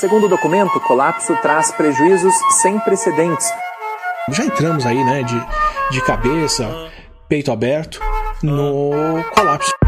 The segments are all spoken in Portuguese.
Segundo o documento, o colapso traz prejuízos sem precedentes. Já entramos aí, né, de, de cabeça, peito aberto, no colapso.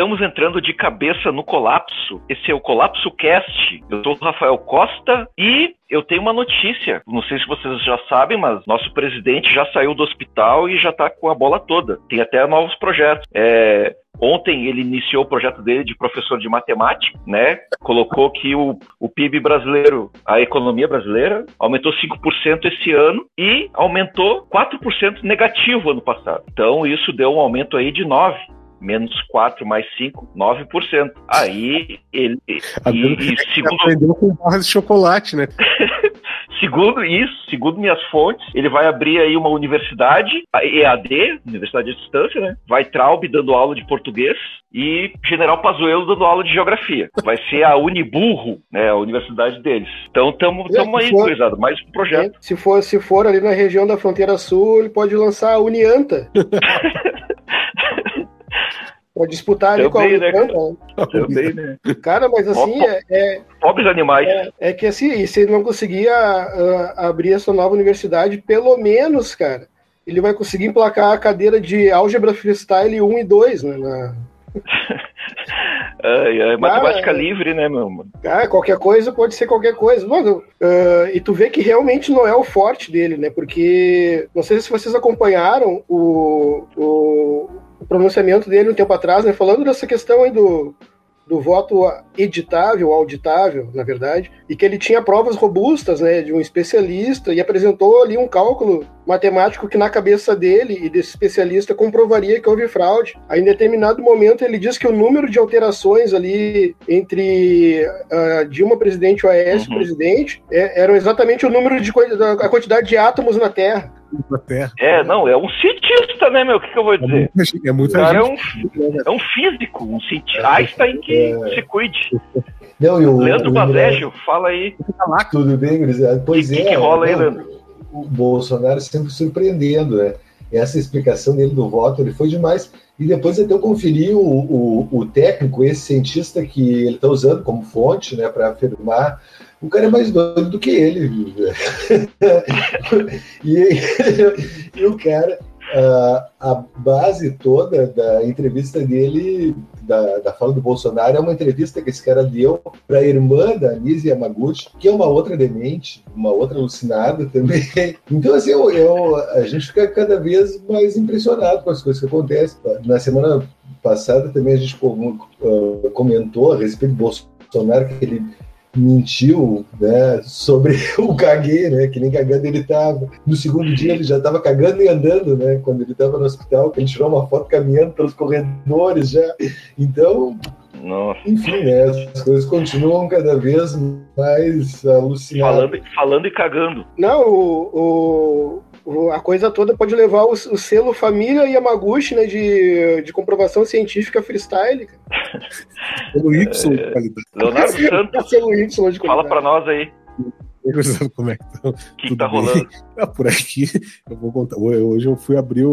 Estamos entrando de cabeça no colapso. Esse é o Colapso Cast. Eu sou o Rafael Costa e eu tenho uma notícia. Não sei se vocês já sabem, mas nosso presidente já saiu do hospital e já está com a bola toda. Tem até novos projetos. É, Ontem ele iniciou o projeto dele de professor de matemática, né? Colocou que o, o PIB brasileiro, a economia brasileira, aumentou 5% esse ano e aumentou 4% negativo ano passado. Então isso deu um aumento aí de 9 menos 4 mais 5, 9%. Aí ele. E, e segundo... Aprendeu com barras de chocolate, né? segundo isso, segundo minhas fontes, ele vai abrir aí uma universidade, a EAD, Universidade de Distância, né? Vai Traub dando aula de português e General Pazuello dando aula de geografia. Vai ser a Uniburro, né? A universidade deles. Então estamos aí, coisado, mais um projeto. Se for, se for ali na região da fronteira sul, ele pode lançar a Unianta. Pode disputar ali Também, com a né, cara? Também, né? Cara, mas assim, é, é, Pobres animais. É, é, que assim, se ele não conseguir uh, abrir essa nova universidade, pelo menos, cara, ele vai conseguir emplacar a cadeira de álgebra freestyle 1 e 2, né? Na... é, é matemática livre, né, meu mano? Ah, qualquer coisa pode ser qualquer coisa. Mano, uh, e tu vê que realmente não é o forte dele, né? Porque, não sei se vocês acompanharam o, o, o pronunciamento dele um tempo atrás, né, falando dessa questão aí do, do voto editável, auditável, na verdade, e que ele tinha provas robustas, né, de um especialista e apresentou ali um cálculo matemático que na cabeça dele e desse especialista comprovaria que houve fraude. Aí, em determinado momento, ele diz que o número de alterações ali entre uh, Dilma presidente e o Aécio uhum. presidente é, eram exatamente o número de a quantidade de átomos na Terra da Terra. É, não, é um cientista, né, meu? O que, que eu vou dizer? É, muito é, é, um, é um físico, um cientista. É, Einstein que é... se cuide. Não, e o, Leandro Bazégio, fala aí. Tudo bem, Grisado? Pois que, é. O que rola aí, Leandro? O Bolsonaro sempre surpreendendo, né? Essa explicação dele do voto, ele foi demais. E depois até eu conferi o, o, o técnico, esse cientista que ele está usando como fonte, né, para afirmar o cara é mais doido do que ele. e, e o cara, a, a, base toda da entrevista dele, da, da fala do Bolsonaro, é uma entrevista que esse cara deu para a irmã da Nise Yamaguchi, que é uma outra demente, uma outra alucinada também. Então, assim, eu, eu, a gente fica cada vez mais impressionado com as coisas que acontecem. Na semana passada também a gente comentou a respeito do Bolsonaro, que ele mentiu né, sobre o caguei, né, que nem cagando ele estava. No segundo dia ele já estava cagando e andando, né, quando ele estava no hospital, que ele tirou uma foto caminhando pelos corredores já. Então, Nossa. enfim, né, as coisas continuam cada vez mais alucinadas. Falando, falando e cagando. Não, o, o a coisa toda pode levar o, o selo família Yamaguchi, né, de, de comprovação científica freestyle. Pelo Y de é, qualidade. Leonardo Santos, pelo y de qualidade. fala pra nós aí. Como é que estão? O que, tá rolando? Ah, por aqui, eu vou contar. Hoje eu fui abrir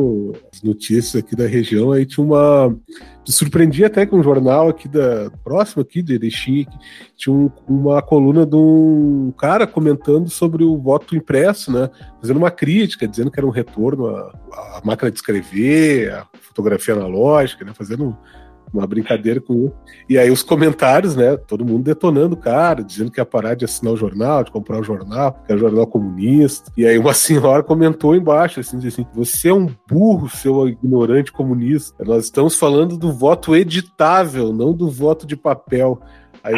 as notícias aqui da região, aí tinha uma. Me surpreendi até com um jornal aqui da. próximo aqui de Erechim, tinha um, uma coluna de um cara comentando sobre o voto impresso, né? Fazendo uma crítica, dizendo que era um retorno à, à máquina de escrever, à fotografia analógica, né? Fazendo uma brincadeira com ele. E aí os comentários, né? Todo mundo detonando o cara, dizendo que ia parar de assinar o jornal, de comprar o jornal, que é jornal comunista. E aí uma senhora comentou embaixo, assim, assim, você é um burro, seu ignorante comunista. Nós estamos falando do voto editável, não do voto de papel. Aí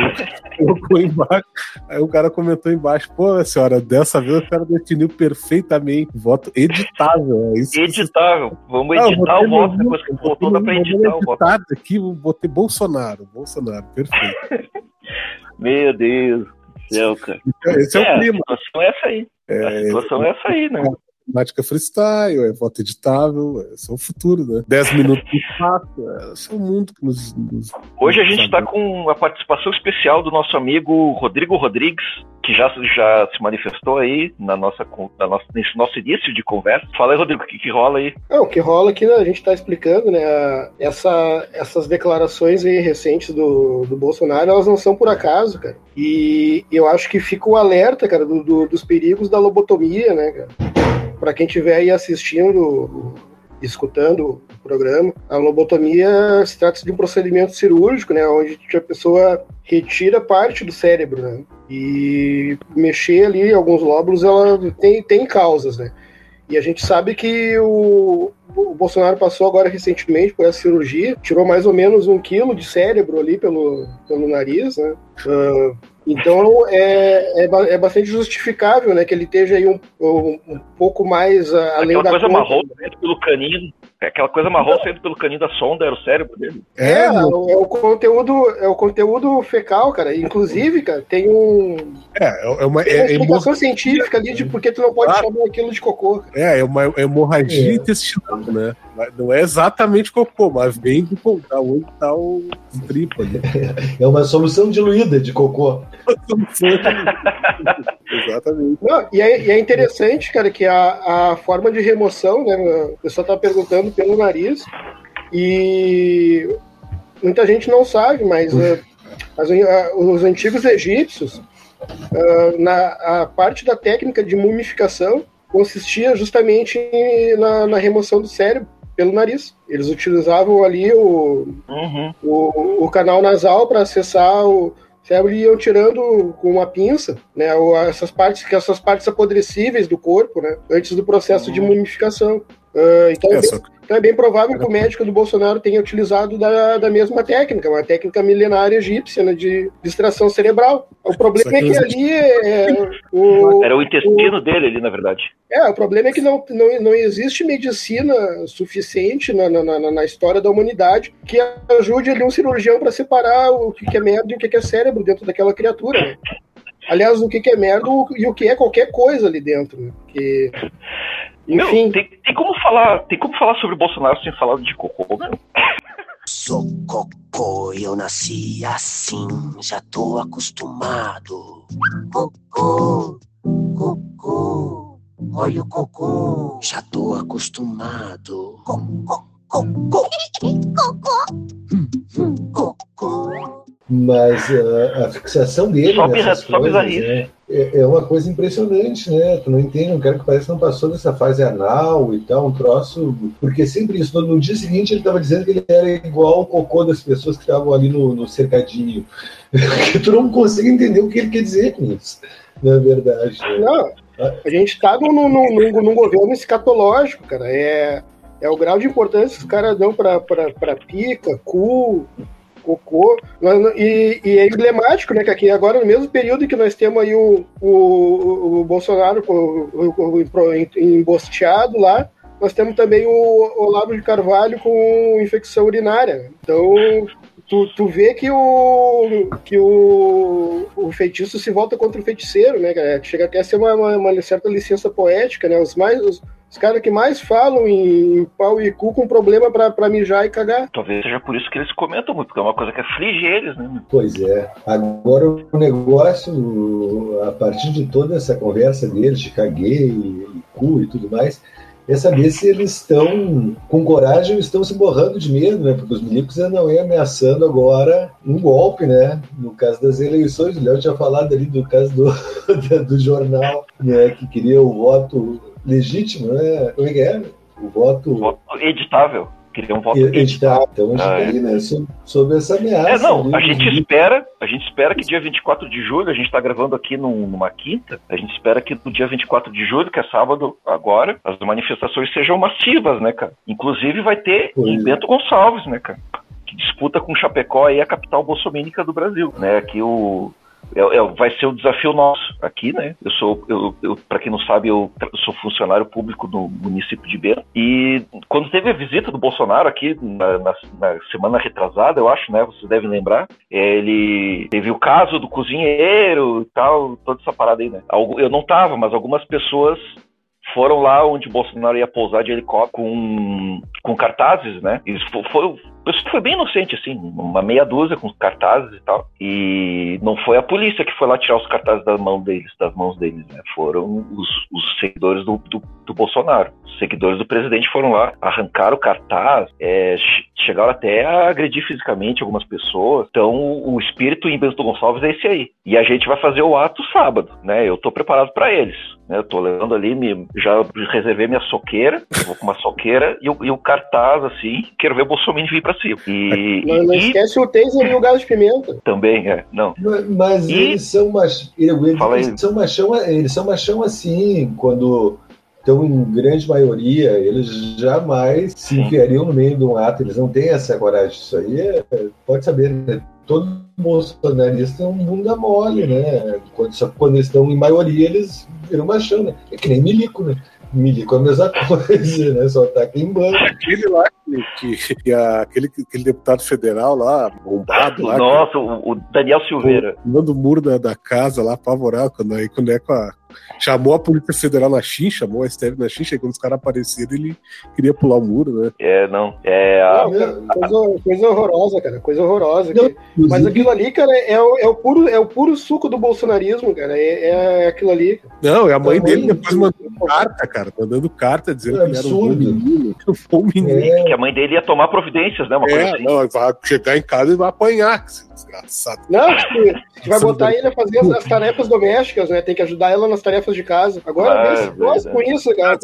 o embaixo, aí o cara comentou embaixo, pô, senhora, dessa vez o cara definiu perfeitamente voto editável. É isso editável. Vamos editar ah, o voto depois que votou, dá pra editar o voto. aqui, botei Bolsonaro, Bolsonaro, perfeito. Meu Deus do céu, cara. Esse é, é o clima. A situação é essa aí. É, a situação é essa aí, né? Matemática freestyle, é voto editável, é o futuro, né? 10 minutos de fato, é, é o mundo que nos. nos Hoje a gente está com a participação especial do nosso amigo Rodrigo Rodrigues, que já, já se manifestou aí na nossa, na nossa, nesse nosso início de conversa. Fala aí, Rodrigo, o que, que rola aí? Não, o que rola aqui, né, a gente está explicando, né? Essa, essas declarações aí recentes do, do Bolsonaro, elas não são por acaso, cara. E eu acho que fica o alerta, cara, do, do, dos perigos da lobotomia, né, cara? Para quem estiver aí assistindo, escutando o programa, a lobotomia se trata de um procedimento cirúrgico, né, onde a pessoa retira parte do cérebro, né? E mexer ali alguns lóbulos, ela tem, tem causas, né? E a gente sabe que o, o Bolsonaro passou agora recentemente por essa cirurgia, tirou mais ou menos um quilo de cérebro ali pelo, pelo nariz, né? Uh, então é, é, é, bastante justificável, né, que ele esteja aí um, um, um pouco mais uh, além Aquela da coisa conta. marrom pelo caninho, é aquela coisa marrom saindo pelo caninho da sonda era o cérebro dele. É, é, o, é, o conteúdo, é o conteúdo fecal, cara. Inclusive, cara, tem um. É, é uma, tem uma é, explicação científica ali de por que tu não pode Ah. chamar aquilo de cocô. É, é uma hemorragia É. intestinal, né? Não é exatamente cocô, mas vem do pô, da onde tá o tripa ali. É uma solução diluída de cocô. Exatamente. Não, e, é, e é interessante, cara, que a, a forma de remoção, né? O pessoal tá perguntando pelo nariz. E muita gente não sabe, mas eh, as- a- os antigos egípcios, ah, na, a parte da técnica de mumificação consistia justamente em- na, na remoção do cérebro pelo nariz. Eles utilizavam ali o, Uhum. o, o canal nasal para acessar o cérebro e iam tirando com uma pinça, né, essas partes que essas partes apodrecíveis do corpo, né, antes do processo de mumificação. Ah, então, é É, bem, só que então é bem provável que o médico do Bolsonaro tenha utilizado da, da mesma técnica, uma técnica milenária egípcia né, de distração cerebral. O problema é que que ali é, o, Era o intestino dele ali, na verdade. é, o problema é que não, não, não existe medicina suficiente na, na, na, na história da humanidade que ajude ali um cirurgião para separar o que que é merda e o que que é cérebro dentro daquela criatura. né? Aliás, o que que é merda e o que é qualquer coisa ali dentro. Né? Porque, enfim, Meu, tem, tem como falar, tem como falar sobre o Bolsonaro sem falar de cocô, meu? Sou cocô, eu nasci assim, já tô acostumado. Cocô, cocô, olha o cocô, já tô acostumado. Cocô, cocô, cocô, cocô. Mas ah, a fixação dele Só nessas só coisas bizarrice. é, é, uma coisa impressionante, né? Tu não entende, um cara que parece que não passou dessa fase anal e tal, um troço. Porque sempre isso, no, no dia seguinte ele estava dizendo que ele era igual o cocô das pessoas que estavam ali no, no cercadinho. que tu não consegue entender o que ele quer dizer com isso, na verdade. né? não, a gente está num, num, num, num governo escatológico, cara. É, é o grau de importância que os caras dão para pica, cu, cocô. E, e é emblemático, né, que aqui agora, no mesmo período que nós temos aí o, o, o Bolsonaro embosteado lá, nós temos também o Olavo de Carvalho com infecção urinária. Então, tu, tu vê que o que o, o feitiço se volta contra o feiticeiro, né, cara? Chega até a ser uma, uma, uma certa licença poética, né? Os mais os, os caras que mais falam em, pau e cu com problema pra, pra mijar e cagar. Talvez seja por isso que eles comentam muito, porque é uma coisa que aflige eles, né? Pois é. Agora o negócio, a partir de toda essa conversa deles de caguei e cu e tudo mais, é saber se eles estão com coragem ou estão se borrando de medo, né? Porque os milicos andam aí ameaçando agora um golpe, né? No caso das eleições, o Léo tinha falado ali do caso do, do jornal, né? Que queria o voto legítimo, né? Como é que é? O voto Voto editável. Queria um voto editável. editável. Então a gente Ah, tá é. aí, né? Sob, sob essa ameaça. É, não, ali a dos gente milicos. espera, a gente espera que dia 24 de julho, a gente tá gravando aqui num- numa quinta, a gente espera que no dia 24 de julho, que é sábado agora, as manifestações sejam massivas, né, cara? Inclusive vai ter Pois em é. Bento Gonçalves, né, cara? Que disputa com Chapecó aí a capital bolsomínica do Brasil, né? Aqui o é- é- vai ser o desafio nosso aqui, né? Eu sou, eu, eu para quem não sabe, eu, eu sou funcionário público no município de Bento. E quando teve a visita do Bolsonaro aqui na, na- na semana retrasada, eu acho, né? Vocês devem lembrar. é, Ele teve o caso do cozinheiro e tal, toda essa parada aí, né? Eu não tava, mas algumas pessoas foram lá onde Bolsonaro ia pousar de helicóptero com, com cartazes, né? Isso foi, foi, foi bem inocente, assim, uma meia dúzia com cartazes e tal. E não foi a polícia que foi lá tirar os cartazes das mãos deles, das mãos deles, né? Foram os, os seguidores do, do, do, Bolsonaro. Os seguidores do presidente foram lá, arrancaram o cartaz, é, chegaram até a agredir fisicamente algumas pessoas. Então, o espírito em Bento Gonçalves é esse aí. E a gente vai fazer o ato sábado, né? Eu tô preparado para eles. Né? Eu tô levando ali, me, já reservei minha soqueira, vou com uma soqueira e o, e o cartaz, assim, quero ver o Bolsonaro vir pra E, não, não e, esquece o taser e o gás de pimenta. Também, é, não. Mas e... eles são mach... eles, são machão, eles são machão assim, quando estão em grande maioria, eles jamais se enfiariam no meio de um ato, eles não têm essa coragem. Isso aí é, pode saber, né? Todo bolsonarista é um bunda mole, né? Quando, só quando eles estão em maioria, eles viram machão, né? É que nem milico, né? Milico é a mesma coisa, né? Só tá aqui em banco. Aquele lá, que, que, que aquele, aquele deputado federal lá, bombado lá. Nossa, que, o, Daniel Silveira. Pulando o muro da, da casa lá, apavorado, quando, aí, quando é com a. Chamou a Polícia Federal na Chim, chamou a STF na Chim, aí quando os caras apareceram, ele queria pular o muro, né? É, não. É a... não, coisa, coisa, horrorosa, cara. Coisa horrorosa. Não, mas aquilo ali, cara, é o, é, o puro, é o puro suco do bolsonarismo, cara. É, é aquilo ali. Não, é a mãe dele depois mandando carta, cara. Mandando carta dizendo é que ele era um menino. Um menino. É. Que a mãe dele ia tomar providências, né? Uma é, coisa assim. não, vai chegar em casa e vai apanhar, desgraçado. Não, a gente vai botar ele a fazer as, as, tarefas domésticas, né? Tem que ajudar ela nas tarefas de casa. Agora, ah, nossa, com isso, cara.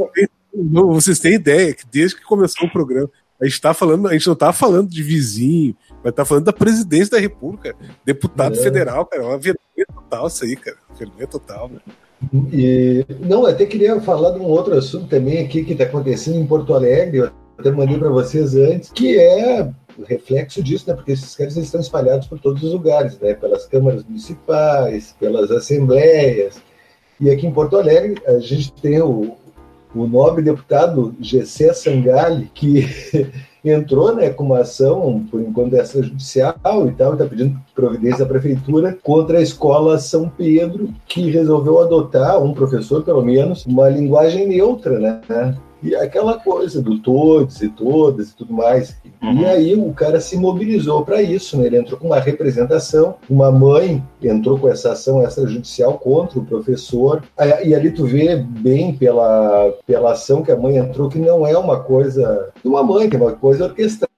Não, vocês têm ideia que desde que começou o programa, a gente tá falando, a gente não tá falando de vizinho, mas tá falando da presidência da República, deputado é. federal, cara. É uma vergonha total isso aí, cara. Vergonha total, né? E, não, até queria falar de um outro assunto também aqui que está acontecendo em Porto Alegre. Eu até mandei para vocês antes, que é reflexo disso, né? Porque esses caras estão espalhados por todos os lugares, né? Pelas câmaras municipais, pelas assembleias. E aqui em Porto Alegre a gente tem o, o nobre deputado Gessé Sangali, que entrou né, com uma ação, por enquanto, extrajudicial e tal, está pedindo providência à prefeitura contra a escola São Pedro, que resolveu adotar, um professor pelo menos, uma linguagem neutra, né? E aquela coisa do todos e todas e tudo mais. Uhum. E aí o cara se mobilizou para isso, né? Ele entrou com uma representação, uma mãe entrou com essa ação extrajudicial contra o professor. E ali tu vê bem pela, pela ação que a mãe entrou que não é uma coisa de uma mãe, que é uma coisa orquestrada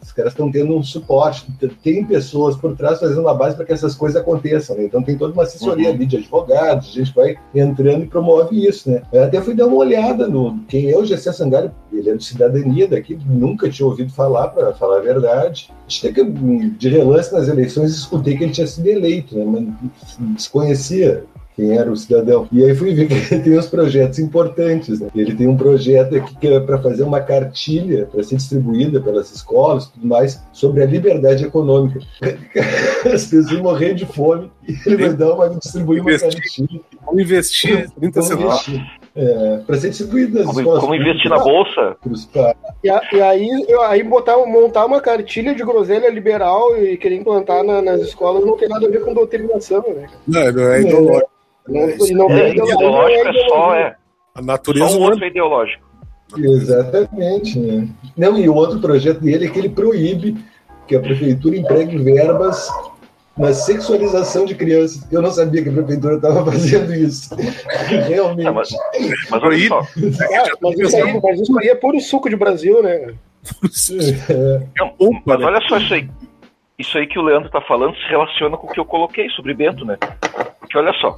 os caras estão tendo um suporte, tem pessoas por trás fazendo uma base para que essas coisas aconteçam, né? Então tem toda uma assessoria uhum. ali de advogados, a gente vai entrando e promove isso, né? Eu até fui dar uma olhada no quem é o Gessé Sangari, ele é de cidadania daqui, nunca tinha ouvido falar, para falar a verdade. Até que de relance nas eleições escutei que ele tinha sido eleito, né? Mas desconhecia quem era o cidadão. E aí fui ver que ele tem uns projetos importantes. Né? Ele tem um projeto aqui que é para fazer uma cartilha para ser distribuída pelas escolas e tudo mais sobre a liberdade econômica. As pessoas morrendo de fome e ele vai dar uma distribuir uma cartilha. Vamos investir 30 centavos. É, para ser distribuído nas como, escolas. Como investir na bolsa? E, a, e aí, aí botar, montar uma cartilha de groselha liberal e querer implantar na, nas escolas não tem nada a ver com doutrinação, né? Não, não é ideológico. Não, não é, ideológico, é só é. A natureza só um outro ideológico. Exatamente. Né? Não, e o outro projeto dele é que ele proíbe que a prefeitura empregue verbas na sexualização de crianças. Eu não sabia que a prefeitura estava fazendo isso. Realmente. Não, mas, mas olha só. Ah, mas, isso aí, mas isso aí é puro suco de Brasil, né? Não, mas olha só isso aí. Isso aí que o Leandro está falando se relaciona com o que eu coloquei sobre Bento, né? Porque olha só,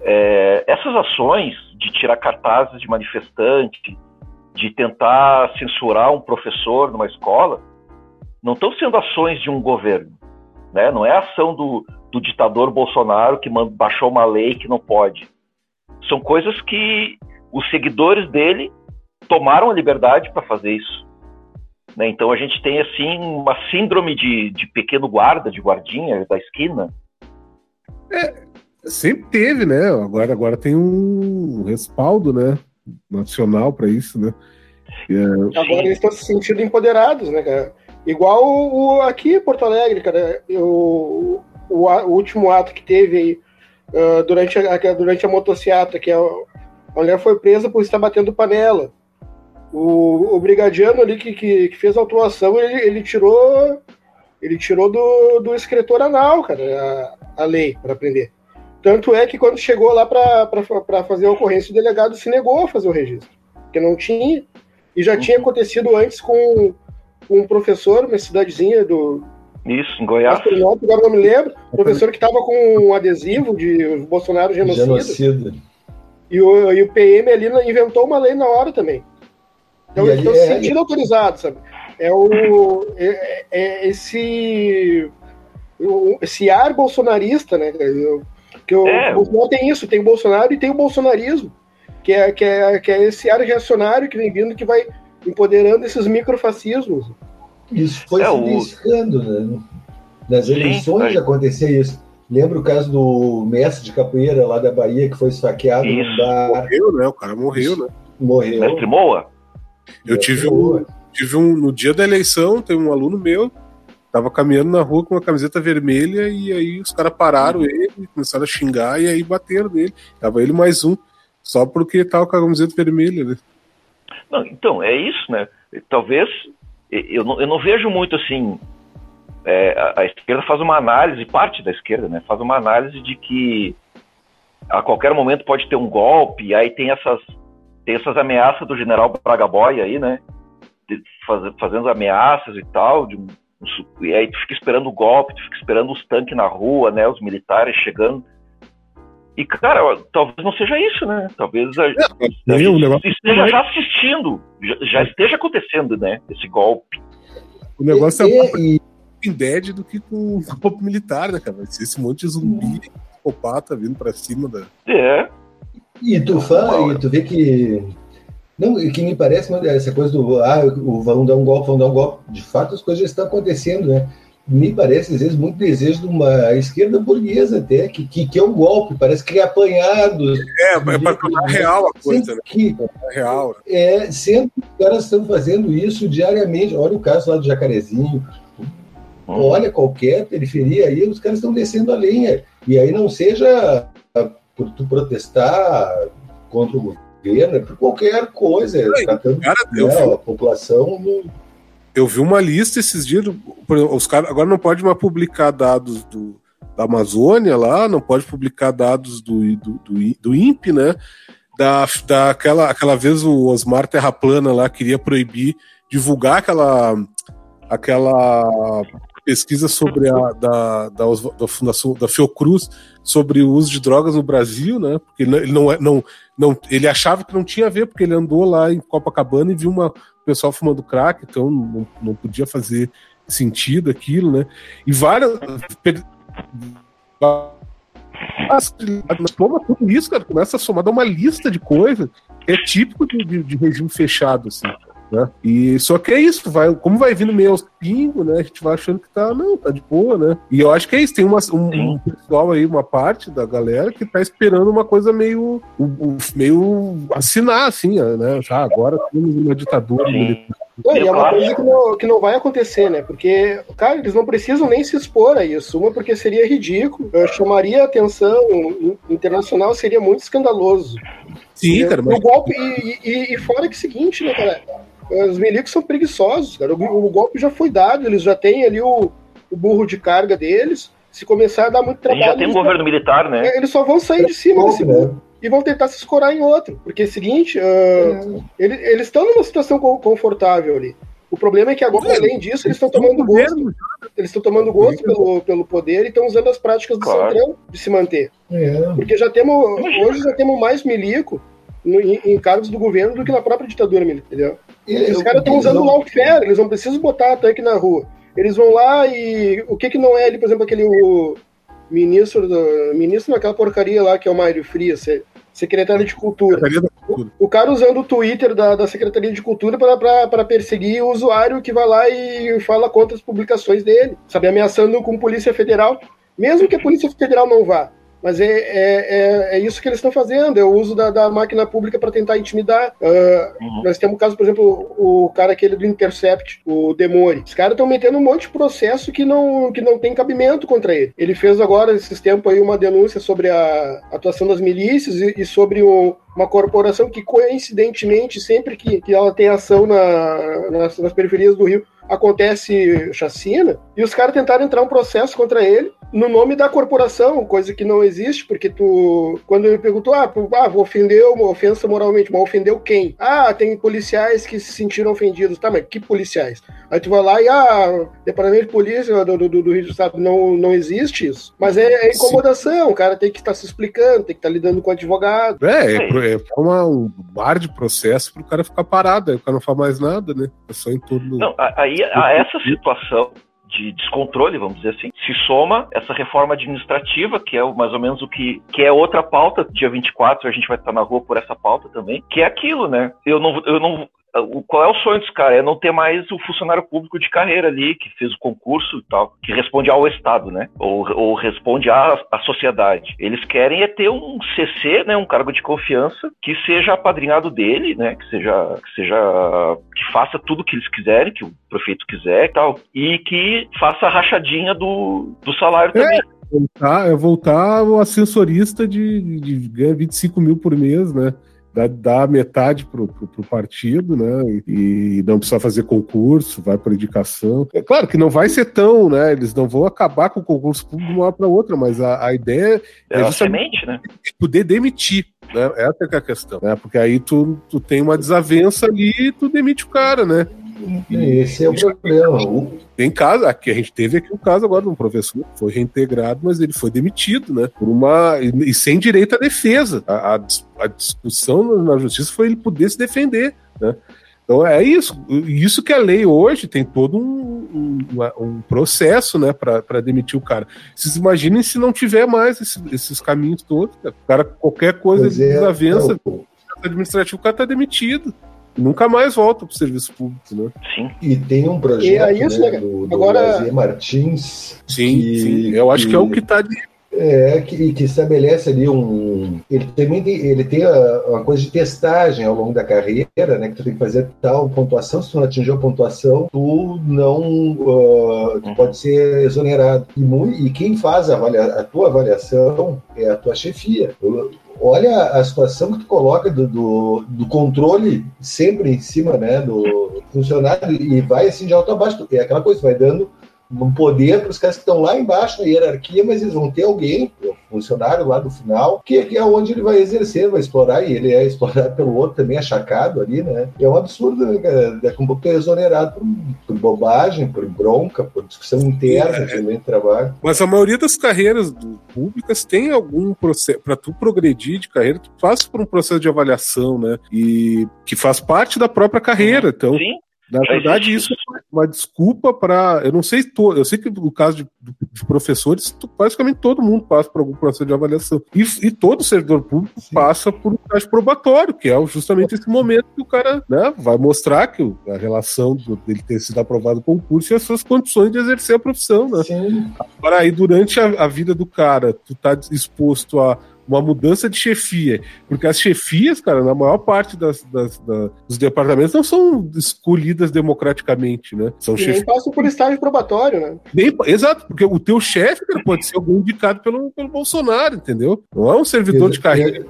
é, essas ações de tirar cartazes de manifestante, de tentar censurar um professor numa escola, não estão sendo ações de um governo. Né? Não é ação do, do ditador Bolsonaro que baixou uma lei que não pode. São coisas que os seguidores dele tomaram a liberdade para fazer isso. Né? Então a gente tem assim uma síndrome de, de pequeno guarda, de guardinha da esquina, é, sempre teve, né? Agora, agora tem um respaldo, né? Nacional para isso, né? É... Agora eles estão se sentindo empoderados, né, cara? Igual o, aqui em Porto Alegre, cara. Eu, o, o último ato que teve aí uh, durante, a, durante a motociata, que o, A mulher foi presa por estar batendo panela. O, o brigadiano ali que, que, que fez a autuação, ele, ele tirou ele tirou do, do escritor anal, cara, a, a lei para prender. Tanto é que quando chegou lá para fazer a ocorrência, o delegado se negou a fazer o registro, porque não tinha. E já tinha acontecido antes com, com um professor, uma cidadezinha do. Isso, em Goiás. Astronauta, agora não me lembro. Professor que estava com um adesivo de Bolsonaro genocida. Genocida. E o, e o PM ali inventou uma lei na hora também. Então eles estão se é- sentindo autorizados, sabe? É o. É, é esse. o- Esse ar bolsonarista, né? Que o É. Bolsonaro tem isso, tem o Bolsonaro e tem o bolsonarismo. Que é, que, é, que é esse ar reacionário que vem vindo, que vai empoderando esses microfascismos. Isso foi É, se né? Nas Sim, eleições aí. acontecia isso. Lembra o caso do mestre de capoeira lá da Bahia que foi esfaqueado Isso. num bar, Morreu, né? O cara morreu, né? morreu. Mestre Moa? Eu tive um, tive um. No dia da eleição, tem um aluno meu, tava caminhando na rua com uma camiseta vermelha, e aí os caras pararam ele, começaram a xingar, e aí bateram nele. Tava ele mais um, só porque tava com a camiseta vermelha, né? Não, então, é isso, né? Talvez. Eu não, eu não vejo muito assim. é, a, a esquerda faz uma análise, parte da esquerda, né? Faz uma análise de que a qualquer momento pode ter um golpe, e aí tem essas, tem essas ameaças do general Braga Boy aí, né? De faz- fazendo ameaças e tal, de um- e aí tu fica esperando o golpe, tu fica esperando os tanques na rua, né? Os militares chegando. E, cara, talvez não seja isso, né? Talvez a, a Aí o gente negócio, esteja já assistindo, já, já esteja acontecendo, né? Esse golpe. o negócio é E- mais e- em dead do que com o golpe militar, né, cara? Vai ser esse monte de zumbi, psicopata vindo pra cima da. É, E tu, fala, e tu vê que. Não, e que me parece essa coisa do. Ah, o, vão dar um golpe, vão dar um golpe. De fato, as coisas já estão acontecendo, né? Me parece, às vezes, muito desejo de uma esquerda burguesa até, que, que, que é um golpe, parece que é apanhado. É, é pra tornar real a coisa, né? Que, É real. é, sendo que os caras estão fazendo isso diariamente. Olha o caso lá do Jacarezinho, olha qualquer periferia aí, os caras estão descendo a lenha. E aí não seja por tu protestar contra o governo, é por qualquer coisa, é tratando Cara, eu, né, a população no- eu vi uma lista esses dias. exemplo, Os caras agora não pode mais publicar dados do, da Amazônia lá, não pode publicar dados do, do, do, do INPE, né? Da, daquela aquela vez o Osmar Terraplana lá queria proibir divulgar aquela aquela pesquisa sobre a da, da, da fundação da Fiocruz sobre o uso de drogas no Brasil, né? Porque ele não- é- não, não ele achava que não tinha a ver porque ele andou lá em Copacabana e viu uma pessoal fumando crack, então não, não podia fazer sentido aquilo, né? E várias toma tudo isso, cara, começa a somar, dá uma lista de coisas é típico de, de- de regime fechado, assim. Né? E só que é isso, vai, como vai vindo meio aos pingos, né? A gente vai achando que tá, não, tá de boa, né? E eu acho que é isso, tem uma, um, um pessoal aí, uma parte da galera que tá esperando uma coisa meio, um- um- meio assinar, assim, né? Ah, agora temos uma ditadura militar. Não, e é uma coisa que não, que não vai acontecer, né? Porque, cara, eles não precisam nem se expor a isso. Uma, porque seria ridículo, eu chamaria a atenção in- internacional, seria muito escandaloso. Sim, cara, E mas O golpe, e, e- e fora que é o seguinte, né, cara? Os milicos são preguiçosos, cara. O, o golpe já foi dado, eles já têm ali o, o burro de carga deles. Se começar a dar muito trabalho. gente já tem um eles, governo militar, né? é, eles só vão sair de cima desse né? burro e vão tentar se escorar em outro. Porque é o seguinte, ah, ele- eles estão numa situação co- confortável ali. O problema é que agora, além disso, eles estão tomando gosto. Eles estão tomando gosto pelo, pelo poder e estão usando as práticas do Claro. Centrão de se manter. É. Porque já temos. Hoje já temos mais milico no- em, em cargos do governo do que na própria ditadura militar, entendeu? Os caras estão usando o lawfare, eles não precisam botar tanque na rua. Eles vão lá e. O que que não é ali, por exemplo, aquele o ministro do. Ministro naquela porcaria lá que é o Mário Frias, se- secretário de Cultura. Cultura. O cara usando o Twitter da, da Secretaria de Cultura para perseguir o usuário que vai lá e fala contra as publicações dele, sabe? Ameaçando com Polícia Federal. Mesmo que a Polícia Federal não vá, Mas é, é, é, é isso que eles estão fazendo, é o uso da, da máquina pública para tentar intimidar. Uh, uhum. Nós temos o caso, por exemplo, o cara aquele do Intercept, o Demore. Os caras estão metendo um monte de processo que não, que não tem cabimento contra ele. Ele fez agora, esses tempos aí, uma denúncia sobre a atuação das milícias e, e sobre o, uma corporação que, coincidentemente, sempre que, que ela tem ação na, nas, nas periferias do Rio, acontece chacina, e os caras tentaram entrar um processo contra ele no nome da corporação, coisa que não existe, porque tu, quando ele perguntou, ah, ah ofendeu, uma ofensa moralmente, mas ofendeu quem? Ah, tem policiais que se sentiram ofendidos, tá, mas que policiais? Aí tu vai lá e, ah, departamento de polícia do, do, do Rio do Estado, não, não existe isso. Mas é, é incomodação, Sim. o cara tem que estar tá se explicando, tem que estar tá lidando com o advogado. É, é, é uma, um bar de processo pro cara ficar parado, aí o cara não faz mais nada, né? É só em tudo. Não, aí a essa situação de descontrole, vamos dizer assim, se soma essa reforma administrativa, que é mais ou menos o que, que é outra pauta, dia 24 a gente vai estar na rua por essa pauta também, que é aquilo, né? Eu não, eu não, qual é o sonho dos caras? É não ter mais o funcionário público de carreira ali, que fez o concurso e tal, que responde ao Estado, né? Ou, ou responde à, à sociedade. Eles querem é ter um CC, né? Um cargo de confiança que seja apadrinhado dele, né? Que seja, que seja, que faça tudo o que eles quiserem, que o prefeito quiser e tal, e que faça a rachadinha do, do salário é. também voltar, é voltar o ascensorista de, de, de ganha 25 mil por mês, né? Dá, dá metade pro, pro, pro, partido, né? E, não precisa fazer concurso, vai por indicação. É claro que não vai ser tão, né? Eles não vão acabar com o concurso público de uma hora para outra, mas a, a ideia é, é justamente né? poder demitir. Né? Essa é a questão, né? Porque aí tu, tu tem uma desavença ali e tu demite o cara, né? Esse é o problema. Tem caso, aqui a gente teve aqui um caso agora de um professor que foi reintegrado, mas ele foi demitido, né? Por uma. E, sem direito à defesa. A, a, a, discussão na justiça foi ele poder se defender, né? Então é isso. Isso que a lei hoje tem todo um, um, um processo, né, para demitir o cara. Vocês imaginem se não tiver mais esses, esses caminhos todos. Cara. O cara, qualquer coisa de é, desavença é, administrativo, o cara tá demitido nunca mais volta para o serviço público, né? Sim. E tem um projeto é isso, né, né, do, do Agora... Martins. Sim, que, sim. Eu acho que, que é o que está de é, que, que, estabelece ali um. Ele também tem, ele tem uma coisa de testagem ao longo da carreira, né? Que tu tem que fazer tal pontuação. Se tu não atingir a pontuação, tu não uh, tu uhum. pode ser exonerado. E, e quem faz a, avalia, a tua avaliação é a tua chefia olha a situação que tu coloca do, do, do, controle sempre em cima né, do funcionário e vai assim de alto a baixo. É aquela coisa, vai dando um poder para os caras que estão lá embaixo na hierarquia, mas eles vão ter alguém, o funcionário lá do final, que, que, é onde ele vai exercer, vai explorar, e ele é explorado pelo outro também, achacado ali, né? é um absurdo, né, cara? É um pouco exonerado por, por, bobagem, por bronca, por discussão interna é, de trabalho. Mas a maioria das carreiras públicas tem algum processo, para tu progredir de carreira, tu passa por um processo de avaliação, né? E que faz parte da própria carreira. Então, Sim. Na verdade, isso é uma desculpa para. Eu não sei, eu sei que no caso de, de, professores, basicamente todo mundo passa por algum processo de avaliação. E, e todo servidor público Sim. passa por um teste probatório, que é justamente esse momento que o cara né, vai mostrar que a relação dele ter sido aprovado no concurso e as suas condições de exercer a profissão. Né? Sim. Agora, aí, durante a, a vida do cara, tu tá exposto a uma mudança de chefia. Porque as chefias, cara, na maior parte das, das, das dos departamentos não são escolhidas democraticamente, né? São chefias. Nem passam por estágio probatório, né? Nem, exato, porque o teu chefe pode ser algum indicado pelo, pelo Bolsonaro, entendeu? Não é um servidor de carreira.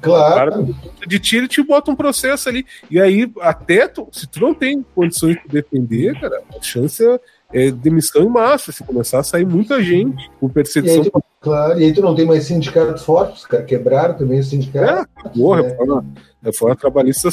Claro. de tiro e te bota um processo ali. E aí, até tu, se tu não tem condições de defender, cara, a chance é é, demissão em massa, se começar a sair muita gente por perseguição. E aí, claro, e aí tu não tem mais sindicatos fortes, quebraram também o sindicato. É, porra, né? A reforma trabalhista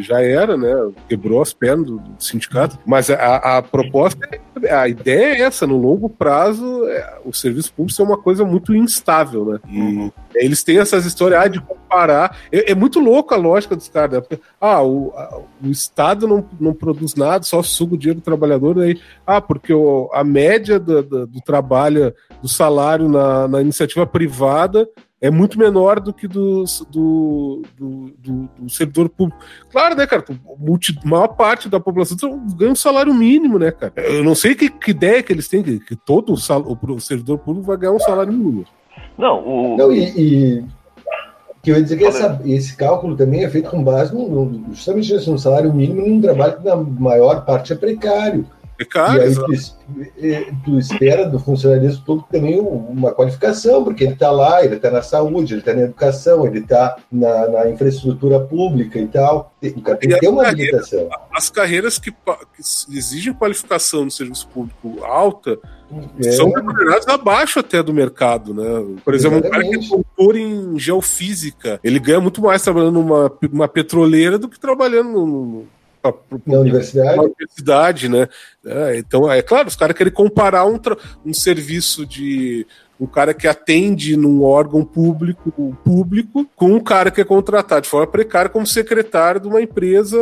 já era, né? Quebrou as pernas do, do sindicato. Mas a, a, proposta, a ideia é essa: no longo prazo, é, o serviço público é uma coisa muito instável, né? E uhum. eles têm essas histórias ah, de comparar. É, é, muito louco a lógica dos caras, né? Porque, ah, o, a, o Estado não, não produz nada, só suga o dinheiro do trabalhador. Aí, ah, porque o, a média do, do, do trabalho, do salário na, na iniciativa privada é muito menor do que dos, do, do, do, do servidor público. Claro, né, cara? Multi, maior parte da população ganha um salário mínimo, né, cara? Eu não sei que, que ideia que eles têm, que, que todo o, sal, o servidor público vai ganhar um salário mínimo. Não, o. Não, e, e que eu ia dizer que essa, esse cálculo também é feito com base no, no, justamente num salário mínimo num trabalho que na maior parte é precário. Precário, e aí tu, tu, espera do funcionalismo público também uma qualificação, porque ele está lá, ele está na saúde, ele está na educação, ele está na, na, infraestrutura pública e tal. O cara tem que ter uma habilitação. As carreiras que, que exigem qualificação no serviço público alta é. são remuneradas abaixo até do mercado, né? Por exemplo, Exatamente. um cara que é doutor em geofísica, ele ganha muito mais trabalhando numa, numa petroleira do que trabalhando no, na universidade. Na universidade, né? É, então, é claro, os caras querem comparar um, um serviço de um cara que atende num órgão público, público com um cara que é contratado de forma precária como secretário de uma empresa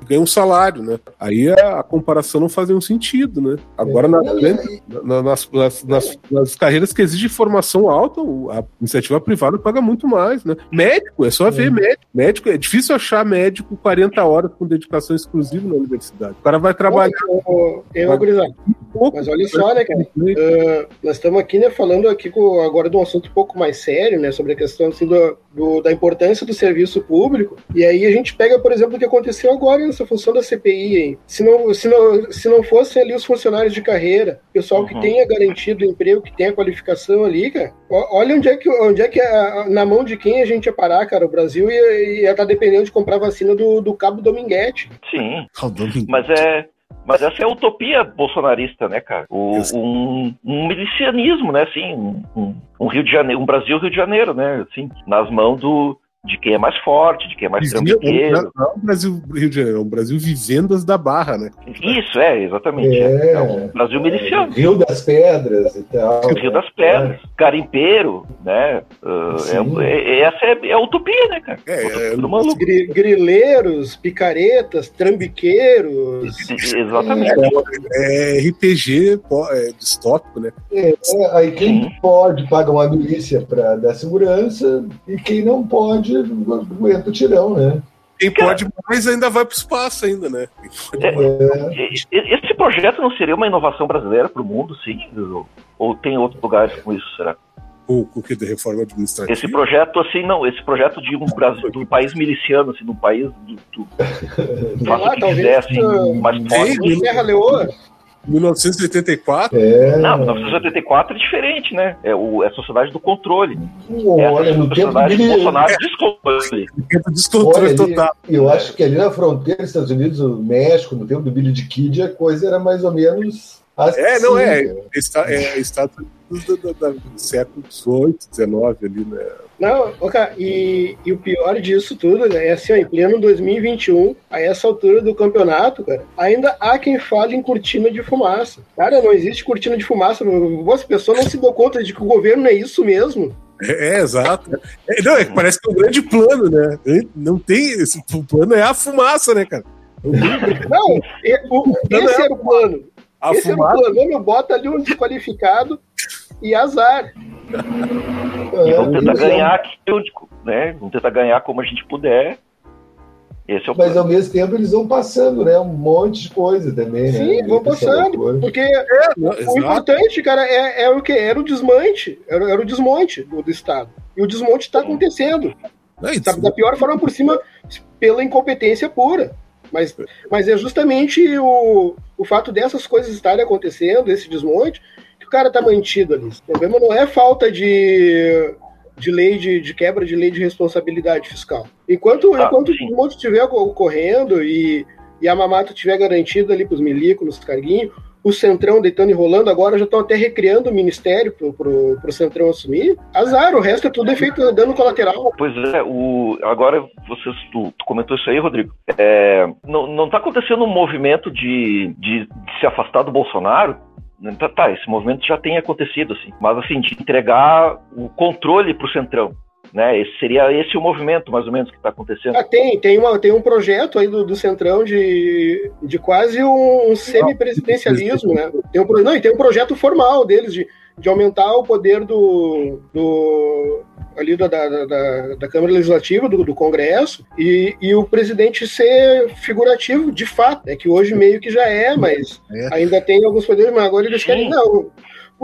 que ganha um salário, né? Aí a, a comparação não faz nenhum sentido, né? Agora, na, na, nas, nas, nas, nas, carreiras que exigem formação alta, a iniciativa privada paga muito mais, né? Médico, é só ver é. médico. Médico, é difícil achar médico 40 horas com dedicação exclusiva na universidade. O cara vai trabalhar. Eu, eu, eu, mas olha só, né, cara? Uh, nós estamos aqui, né, falando aqui com, agora de um assunto um pouco mais sério, né, sobre a questão assim, do, do, da importância do serviço público. E aí a gente pega, por exemplo, o que aconteceu agora nessa função da CPI. Hein? Se, não, se, não, se não fossem ali os funcionários de carreira, pessoal que uhum. tenha garantido o emprego, que tenha qualificação ali, cara, olha onde é que, onde é que a, na mão de quem a gente ia parar, cara. O Brasil ia, ia estar tá dependendo de comprar vacina do, do Cabo Dominguete. Sim. Mas é. Mas essa é a utopia bolsonarista, né, cara? O, um, um, milicianismo, né, assim, um, um, Rio de Janeiro, um Brasil Rio de Janeiro, né, assim, nas mãos do, de quem é mais forte, de quem é mais trambiqueiro. Não é o Brasil Rio de Janeiro, é um Brasil vivendas da barra, né? Isso, é, exatamente. É, é um Brasil miliciano. Rio das Pedras e tal. Rio das Pedras, é. garimpeiro, né? Uh, é, é, essa é, é, a utopia, né, cara? É, é grileiros, picaretas, trambiqueiros. Exatamente. É, RPG distópico, né? aí quem Sim. pode paga uma milícia para dar segurança e quem não pode aguenta o tirão, né? Quem pode mais ainda vai para o espaço ainda, né? É, é. Esse projeto não seria uma inovação brasileira para o mundo, sim? Ou tem outros lugares com isso, será? O, o que de reforma administrativa? Esse projeto, assim, não, esse projeto de um, Brasil, de um país miliciano, assim, de um país do, do, faça o que quiser, assim, mais forte. Serra Leoa? 1984? É. Não, 1984 é diferente, né? É, o, é a sociedade do controle. é olha, no tempo de Bolsonaro descontrole. descontrole total. Eu acho que ali na fronteira, Estados Unidos, o México, no tempo do Billy de Kid, a coisa era mais ou menos assim. É, não é. Está, é Estados Unidos do, do, século XVIII, XIX ali, né? Não, cara, e, e, o pior disso tudo né, é assim, ó, em pleno 2021, a essa altura do campeonato, cara, ainda há quem fale em cortina de fumaça. Cara, não existe cortina de fumaça. As pessoas não se dão conta de que o governo é isso mesmo. É, é exato. É, não, é, parece que é um grande plano, né? Não tem. Esse, o plano é a fumaça, né, cara? Não, o, esse era o plano. A esse fumaça... era o plano. Bota ali um desqualificado e azar. E vamos tentar ganhar aqui, né? Vamos tentar ganhar como a gente puder. Esse é o Mas plano. ao mesmo tempo eles vão passando, né? Um monte de coisa também, Sim, né? Sim, vão passando. Porque é, o importante, cara, é, é o que? Era o desmonte. Era, era o desmonte do, do Estado. E o desmonte está acontecendo. É sabe, da pior forma por cima, pela incompetência pura. Mas, mas é justamente o, o fato dessas coisas estarem acontecendo, esse desmonte, cara tá mantido ali. O problema não é falta de, de lei de, de quebra de lei de responsabilidade fiscal. Enquanto, ah, enquanto o monte estiver ocorrendo e, e a mamata estiver garantida ali para os milicos, nos carguinhos, o Centrão deitando e rolando, agora já estão até recriando o ministério pro, pro, pro Centrão assumir. Azar, o resto é tudo efeito dano colateral. Pois é, o, agora vocês, tu, tu comentou isso aí, Rodrigo. É, não, não tá acontecendo um movimento de, de, de se afastar do Bolsonaro, Tá, tá, esse movimento já tem acontecido, assim. Mas, assim, de entregar o controle para o Centrão. Né? Esse seria esse o movimento, mais ou menos, que está acontecendo. Ah, tem, tem, uma, tem um projeto aí do, do Centrão de, de quase um, semi-presidencialismo, né? Tem um, não, e tem um projeto formal deles de, de aumentar o poder do, do ali da, da, da, da Câmara Legislativa, do, do Congresso, e, e, o presidente ser figurativo de fato, é que hoje meio que já é, mas é. ainda tem alguns poderes, mas agora eles querem, não,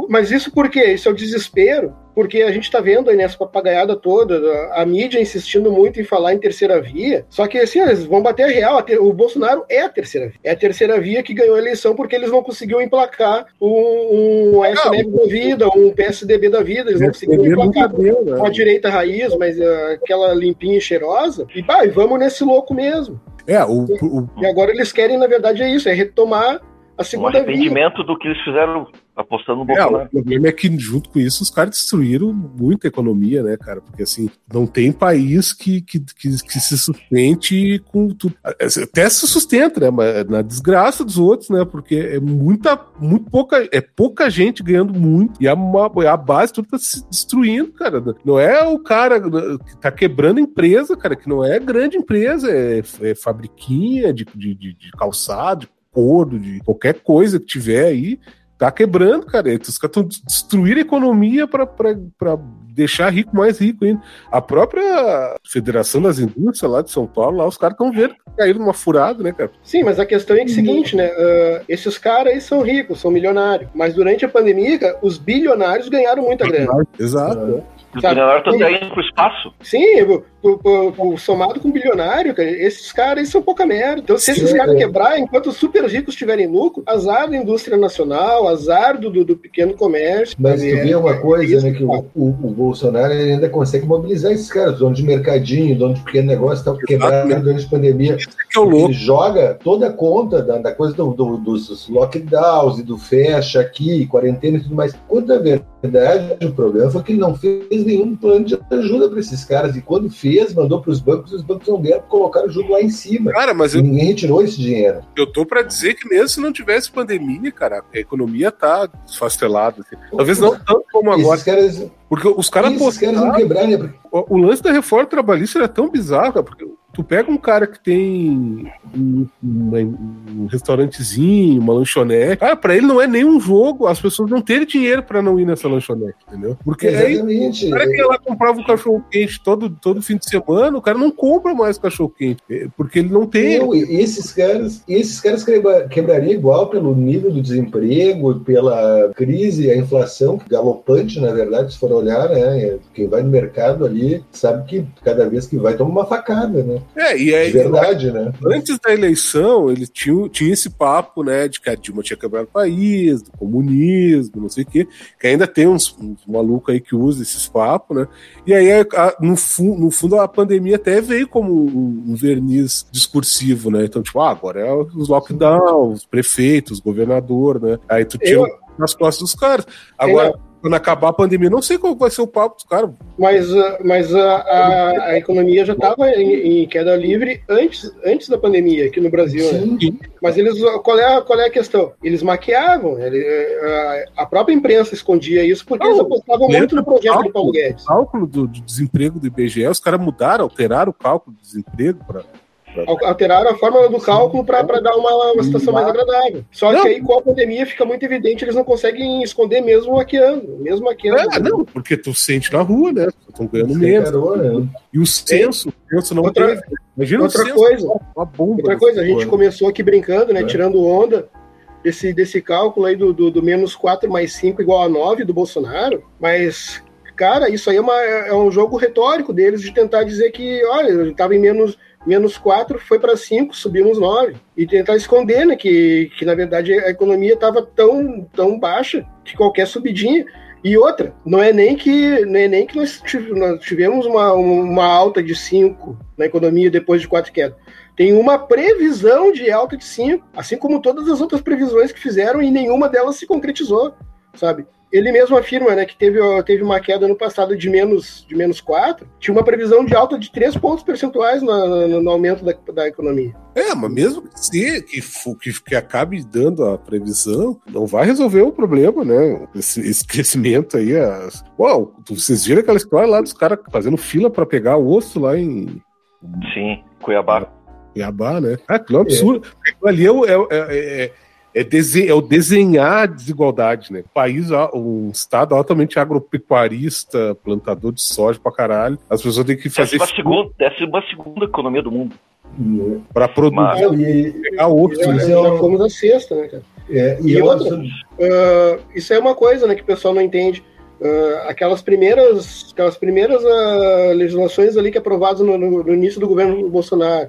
mas isso por quê? Isso é o desespero, porque a gente está vendo aí nessa papagaiada toda, a, mídia insistindo muito em falar em terceira via, só que assim, eles vão bater a real, o Bolsonaro é a terceira via. É a terceira via que ganhou a eleição porque eles não conseguiam emplacar um, um SNF da vida, um PSDB da vida, eles não conseguiam PSDB nunca emplacar deu, né? com a direita raiz, mas ah, aquela limpinha e cheirosa, e, bah, e vamos nesse louco mesmo. É, o, o- E agora eles querem, na verdade, é isso, é retomar a segunda via. arrependimento do que eles fizeram apostando no É, o Bolsonaro. problema é que, junto com isso, os caras destruíram muita economia, né, cara? Porque, assim, não tem país que, que, que, que se sustente com tudo. Até se sustenta, né? Mas na desgraça dos outros, né? Porque é muita, muito pouca, é pouca gente ganhando muito e a, a base tudo tá se destruindo, cara. Não é o cara que tá quebrando empresa, cara, que não é grande empresa, é, é fabriquinha de, de, de, de calçado, de couro, de qualquer coisa que tiver aí tá quebrando, cara. Os caras estão destruindo a economia para deixar rico mais rico ainda. A própria Federação das Indústrias lá de São Paulo, lá os caras estão vendo que caíram numa furada, né, cara? Sim, mas a questão é que é o seguinte, né? ah, esses caras aí são ricos, são milionários. Mas durante a pandemia, cara, os bilionários ganharam muita grana. Exato. Os Sabe? bilionários estão indo pro espaço. Sim, somado com bilionário, cara, esses caras são pouca merda. Então, se esses caras é. quebrar, enquanto os super ricos tiverem lucro, azar da indústria nacional, azar do, do, do pequeno comércio. Mas tu É, vê uma é coisa, isso, né? Que o, o, o Bolsonaro ainda consegue mobilizar esses caras, dono de mercadinho, dono de pequeno negócio, tal, que quebraram Exato. durante a pandemia. É. Ele joga toda a conta da, da coisa do, do- dos lockdowns e do fecha aqui, quarentena e tudo mais. Quando na verdade o problema foi que ele não fez nenhum plano de ajuda para esses caras. E quando fez, mandou para os bancos, e os bancos não deram, colocaram o juros lá em cima. Cara, mas eu, ninguém retirou esse dinheiro. eu tô pra dizer que mesmo se não tivesse pandemia, cara, a economia tá desfastelada. assim. Talvez não tanto como agora, Esses caras, porque os caras esses caras vão apostaram- quebrar, né? O, o lance da reforma trabalhista era tão bizarro, cara, porque tu pega um cara que tem um, uma- um restaurantezinho, uma lanchonete, cara, pra ele não é nem um jogo, as pessoas não terem dinheiro pra não ir nessa lanchonete, entendeu? Porque aí Exatamente. o cara que ia lá comprava um cachorro quente todo, todo fim de semana, o cara não compra mais cachorro quente, porque ele não tem. Não, e esses caras, esses caras quebra- quebrariam igual pelo nível do desemprego, pela crise, a inflação galopante, na verdade, se for olhar, né? Quem vai no mercado ali sabe que cada vez que vai toma uma facada, né? É, e De aí, verdade, né? Antes da eleição, ele tinha, tinha esse papo, né, de que a Dilma tinha quebrado o país, do comunismo, não sei o quê, que ainda tem uns, uns malucos aí que usam esses papos, né, e aí, a- no, fu no fundo, a pandemia até veio como um, um verniz discursivo, né, então, tipo, ah, agora é os lockdowns, os prefeitos, governador, né, aí tu tinha Eu- nas costas dos caras. Agora, quando acabar a pandemia, não sei qual vai ser o papo dos caras. Mas, ah, mas a, a, a economia já estava em, em queda livre antes, antes da pandemia aqui no Brasil, né? Sim. Mas eles, qual é, a- qual é a questão? Eles maquiavam, ele- eh, a, a própria imprensa escondia isso porque Não, eles apostavam muito no projeto do do Paulo Guedes. O cálculo do, do desemprego do IBGE, os caras mudaram, alteraram o cálculo do desemprego para Alteraram a fórmula do cálculo para dar uma, uma situação mais agradável. Só Não. que aí, com a pandemia, fica muito evidente, eles não conseguem esconder mesmo maquiando. Mesmo maquiando. É, não, porque tu sente na rua, né? Estão ganhando menos. Né? E o censo, o censo não Outra- teve. Imagina outra o censo, coisa. uma bomba. Outra coisa, a gente começou aqui brincando, né? É. Tirando onda desse, desse cálculo aí do, do, do menos 4 mais 5 igual a 9 do Bolsonaro, mas, cara, isso aí é, uma, é um jogo retórico deles de tentar dizer que, olha, ele estava em menos, menos 4, foi para 5, subimos 9. E tentar esconder, né? Que, que na verdade a economia estava tão, tão baixa que qualquer subidinha. E outra, não é nem que, não é nem que nós tive- nós tivemos uma, uma alta de 5 na economia depois de quatro quedas tem uma previsão de alta de 5, assim como todas as outras previsões que fizeram e nenhuma delas se concretizou, sabe? Ele mesmo afirma né, que teve, teve uma queda no passado de menos, de menos 4, tinha uma previsão de alta de 3 pontos percentuais no, no- no aumento da, da economia. É, mas mesmo que, se, que, que, que acabe dando a previsão, não vai resolver o problema, né? Esse, esse crescimento aí. As... Uau, vocês viram aquela história lá dos caras fazendo fila para pegar osso lá em Sim, Cuiabá. Cuiabá, né? Ah, aquilo é um absurdo. Aquilo ali é, o- é, o- é, é, é, dese- é o desenhar a desigualdade, né? País, um estado altamente agropecuarista, plantador de soja pra caralho. As pessoas têm que fazer Décima segunda, décima segunda economia do mundo. para produzir, Mas- e, pegar osso. Já, né? Isso é já um- fomos a sexta, né, cara? É, e E eu outra, Ah, isso é uma coisa né, que o pessoal não entende. Ah, aquelas primeiras, aquelas primeiras ah, legislações ali que aprovadas no, no- no início do governo Bolsonaro,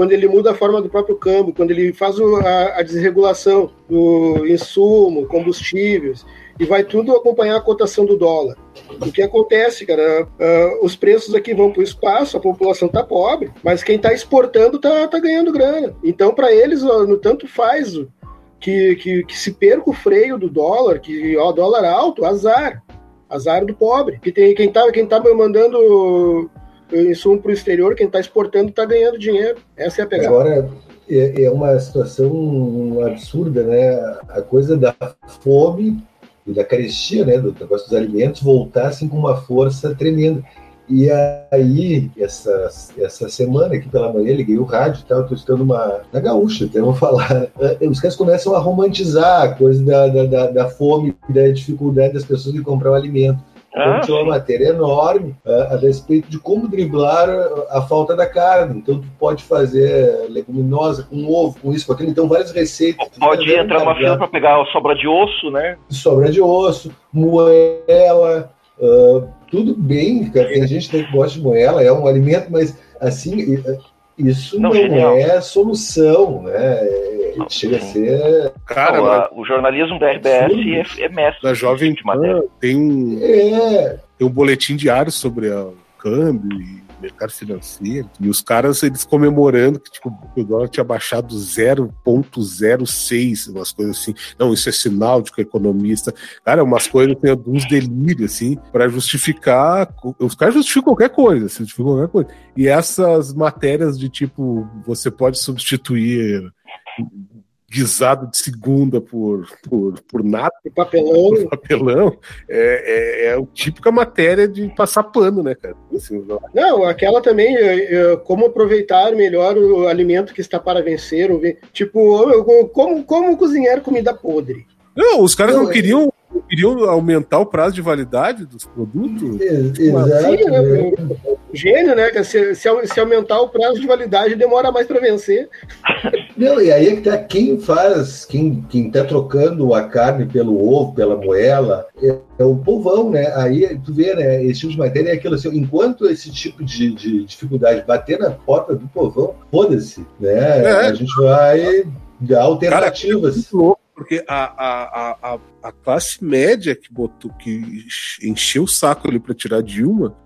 quando ele muda a forma do próprio câmbio, quando ele faz o- a, a desregulação do insumo, combustíveis, e vai tudo acompanhar a cotação do dólar. O que acontece, cara? ah, os preços aqui vão para o espaço, a população está pobre, mas quem está exportando está tá ganhando grana. Então, para eles, ó, no tanto faz o- que, que, que se perca o freio do dólar, que ó, dólar alto, azar. Azar do pobre. Que tem, quem tá, quem tá mandando insumo para o exterior, quem está exportando está ganhando dinheiro. Essa é a pegada. Agora é, é uma situação absurda, né? A coisa da fome e da carestia, né? Do negócio dos alimentos voltassem com uma força tremenda. E aí, essa, essa semana aqui pela manhã, liguei o rádio e tal, estou escutando uma. Na gaúcha, até vou falar. Os caras começam a romantizar a coisa da, da, da, da fome da dificuldade das pessoas de comprar o alimento. Então, Ah, tinha uma matéria enorme ah, a respeito de como driblar a, a falta da carne. Então, tu pode fazer leguminosa com ovo, com isso, com aquilo. Então, várias receitas. pode entrar dentro fila para pegar a sobra de osso, né? Sobra de osso, moela, ah, tudo bem. cara, Tem gente que gosta de moela, é um alimento, mas assim, eh, isso Não, não, é solução, né? Não, Chega a sim. ser. Cara, Não, a- o jornalismo da RBS é, é mestre. na Jovem de matéria. Pan tem um, É, tem um boletim diário sobre a- o câmbio e mercado financeiro. E os caras, eles comemorando que tipo, o dólar tinha baixado 0,06, umas coisas assim. Não, isso é sinal de que o economista. Cara, umas coisas tem uns delírios, assim, para justificar. Os caras justificam qualquer coisa, assim, justificam qualquer coisa. E essas matérias de tipo, você pode substituir guisado de segunda por, por, por nada E papelão. por papelão, é, é, é o típica matéria de passar pano, né, cara? Assim, Não, aquela também, como aproveitar melhor o alimento que está para vencer. ou Tipo, eu- como, como cozinhar comida podre. não, os caras não, Não, é- queriam, queriam aumentar o prazo de validade dos produtos. ex- Sim, exato. né? Gênio, né? que Se, se, se aumentar o prazo de validade, demora mais para vencer. Não, e aí é que tá quem faz, quem, quem tá trocando a carne pelo ovo, pela moela, é, é o povão, né? Aí tu vê, né? Esse tipo de matéria é aquilo assim, enquanto esse tipo de, de dificuldade bater na porta do povão, foda-se, né? É. A gente vai dar alternativas. Muito louco, porque a, a, a, a, a classe média que botou, que encheu o saco ali para tirar Dilma,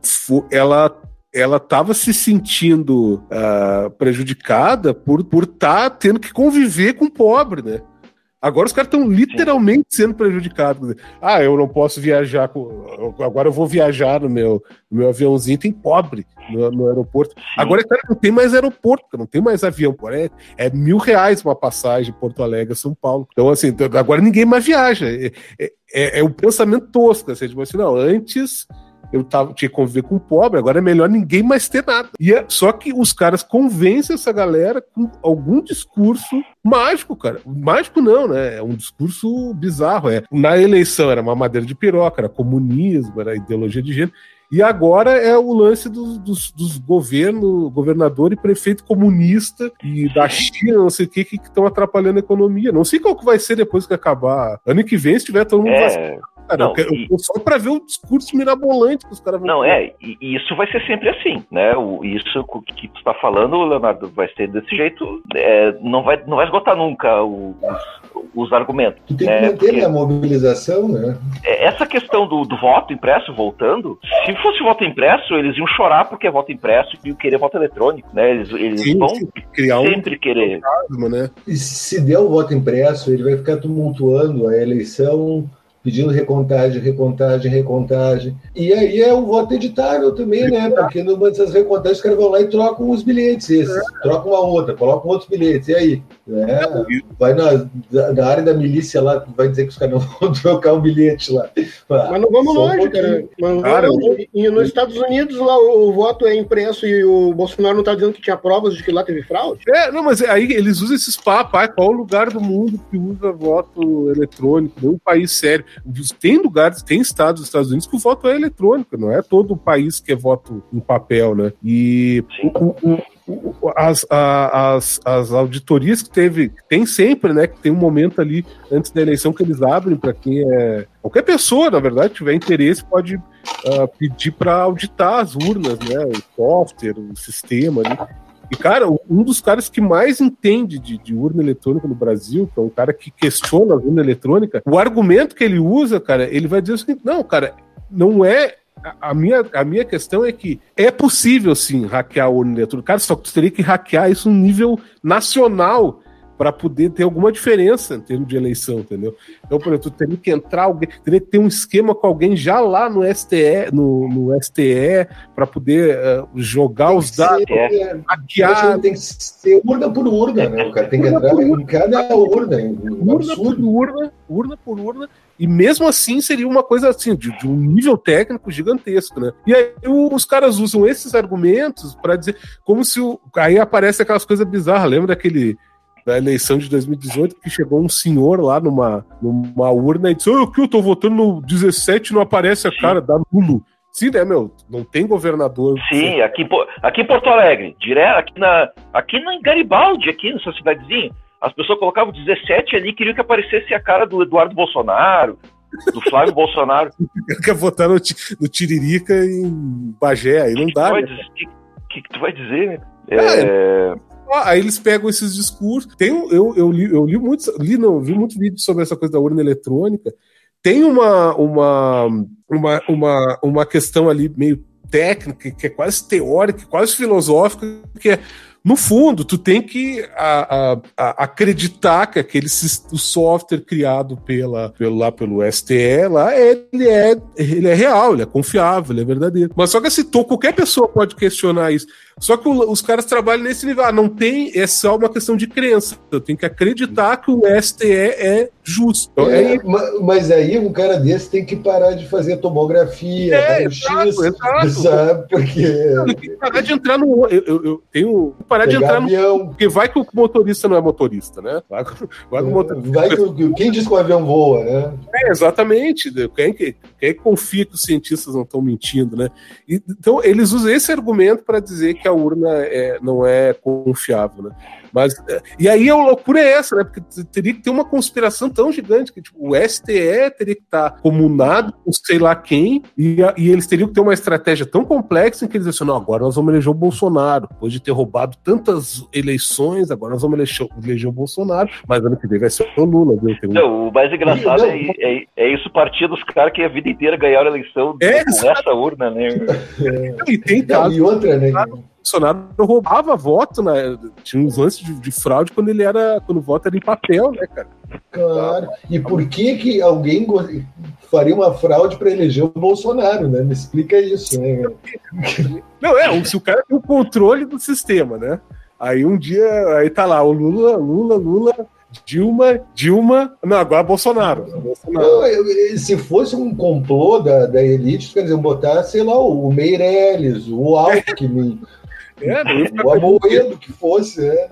ela ela estava se sentindo ah, prejudicada por estar por tá tendo que conviver com o pobre, né? Agora os caras estão literalmente sendo prejudicados. Ah, eu não posso viajar. Com... Agora eu vou viajar no meu, no meu aviãozinho, tem pobre no, no aeroporto. Agora, cara, não tem mais aeroporto, não tem mais avião. É, é mil reais uma passagem Porto Alegre São Paulo. Então, assim, agora ninguém mais viaja. É, é, é, é um pensamento tosco. Assim, tipo assim, não, antes eu tava, tinha que conviver com o pobre, agora é melhor ninguém mais ter nada. E é, só que os caras convencem essa galera com algum discurso mágico, cara. Mágico não, né? É um discurso bizarro. É. Na eleição era uma madeira de piroca, era comunismo, era ideologia de gênero. E agora é o lance dos, dos, dos governos, governador e prefeito comunista e da China, não sei o que, que estão atrapalhando a economia. Não sei qual que vai ser depois que acabar. Ano que vem, se tiver todo mundo vacinado, É, cara, não, eu quero- e- só pra ver o discurso mirabolante que os caras vão não, ter. é, e e isso vai ser sempre assim, né? O, isso que tu está falando, Leonardo, vai ser desse jeito, é, não, vai, não vai esgotar nunca o- os, os argumentos. Tu tem que né? manter Porque- né, a mobilização, né? É, Essa questão do, do voto impresso, voltando, se fosse voto impresso, eles iam chorar porque é voto impresso e iam querer voto eletrônico, né? Eles, eles Sim, vão criar um sempre querer. fantasma, né? E se der o voto impresso, ele vai ficar tumultuando a eleição, pedindo recontagem, recontagem, recontagem. E aí é o voto editável também, né? Porque numa dessas recontagens, os caras vão lá e trocam os bilhetes, esses. Trocam uma outra, colocam outros bilhetes. E aí? Né? Vai na, na área da milícia lá, vai dizer que os caras não vão trocar o bilhete lá. Ah, Mas não vamos só um longe, pouquinho. cara. Mas Cara, longe. E nos Estados Unidos, lá, o, o voto é impresso e o Bolsonaro não tá dizendo que tinha provas de que lá teve fraude? É, não, mas aí eles usam esses papos. Ah, qual o lugar do mundo que usa voto eletrônico? Nenhum país sério. Tem lugares, tem estados dos Estados Unidos que o voto é eletrônico, não é todo o país que é voto em papel, né? E o, as, as, as auditorias que teve, tem sempre, né? Que tem um momento ali antes da eleição que eles abrem para quem é. Qualquer pessoa, na verdade, tiver interesse, pode ah, pedir para auditar as urnas, né? O software, o sistema ali. E, cara, um dos caras que mais entende de, de urna eletrônica no Brasil, que é um cara que questiona a urna eletrônica, o argumento que ele usa, cara, ele vai dizer o seguinte: não, cara, não é. a- minha, a minha questão é que é possível sim hackear a urna eletrônica. Cara, só que tu teria que hackear isso no nível nacional para poder ter alguma diferença em termos de eleição, entendeu? Então, por exemplo, teria que entrar alguém, teria que ter um esquema com alguém já lá no STE, no, no STE, para poder eh, jogar os dados, É, hackear tem que ser urna por urna, né? O cara tem que Urna entrar em cada urna. Um urna absurdo. por urna, urna por urna, e mesmo assim seria uma coisa assim, de, de um nível técnico gigantesco, né? E aí o- os caras usam esses argumentos para dizer, como se o. Aí aparece aquelas coisas bizarras, lembra daquele. Da eleição de 2018, que chegou um senhor lá numa, numa urna e disse: "Ah, o que eu tô votando no 17 não aparece a Sim. cara, dá nulo. Sim, né, meu? Não tem governador. Sim, aqui, aqui em Porto Alegre, direto, aqui, na, aqui em Garibaldi, aqui nessa cidadezinha, as pessoas colocavam 17 ali e queriam que aparecesse a cara do Eduardo Bolsonaro, do Flávio Bolsonaro. quer votar no, no Tiririca em Bagé, aí não que, dá. vai né? dizer, que, que, que tu vai dizer, né? É, É, Aí eles pegam esses discursos. Tem, eu, eu li, eu li muito, li, não, vi muito vídeo sobre essa coisa da urna eletrônica. Tem uma, uma, uma, uma, uma questão ali meio técnica, que é quase teórica, quase filosófica, que é, no fundo, tu tem que a- a- a- acreditar que aquele o software criado pela, pelo, lá pelo STE, lá, ele é, ele é real, ele é confiável, ele é verdadeiro. Mas só que assim, tô, qualquer pessoa pode questionar isso. Só que os caras trabalham nesse nível. Ah, não tem, é só uma questão de crença. Eu tenho que acreditar que o STE é justo. É, é ma- mas aí um cara desse tem que parar de fazer tomografia, É, exato, exato. sabe? Porque tenho que parar de entrar no. Eu, eu, eu tenho que parar de entrar no. avião, Porque vai que o motorista não é motorista, né? Vai, que- vai motorista. vai que quem diz que o avião voa, né? É, exatamente. Quem que, quem que confia que os cientistas não estão mentindo, né? Então, eles usam esse argumento para dizer que a urna é- não é confiável, né? Mas, é, e aí a loucura é essa, né? Porque teria que ter uma conspiração tão gigante que tipo, o STE teria que estar comunado com sei lá quem, e, a- e eles teriam que ter uma estratégia tão complexa em que eles dizem assim, não, agora nós vamos eleger o Bolsonaro. Depois de ter roubado tantas eleições, agora nós vamos eleger, eleger o Bolsonaro, mas ano que vem vai ser o Lula, viu? Tem um- não, o mais engraçado Não, é, é, é isso partir dos caras que a vida inteira ganharam a eleição É, com essa urna, né? E tem Não, e outra, né? Bolsonaro roubava voto, né? Tinha uns lances de, de fraude quando ele era. quando o voto era em papel, né, cara? Claro. E por que que alguém faria uma fraude para eleger o Bolsonaro, né? Me explica isso, né? Não, é, se o cara tem o controle do sistema, né? Aí um dia, aí tá lá, o Lula, Lula, Lula, Dilma, Dilma. Não, agora Bolsonaro. Bolsonaro. Não, eu- se fosse um complô da, da elite, quer dizer, botar, sei lá, o Meirelles, o Alckmin, É, ficar o Amoedo que fosse, né?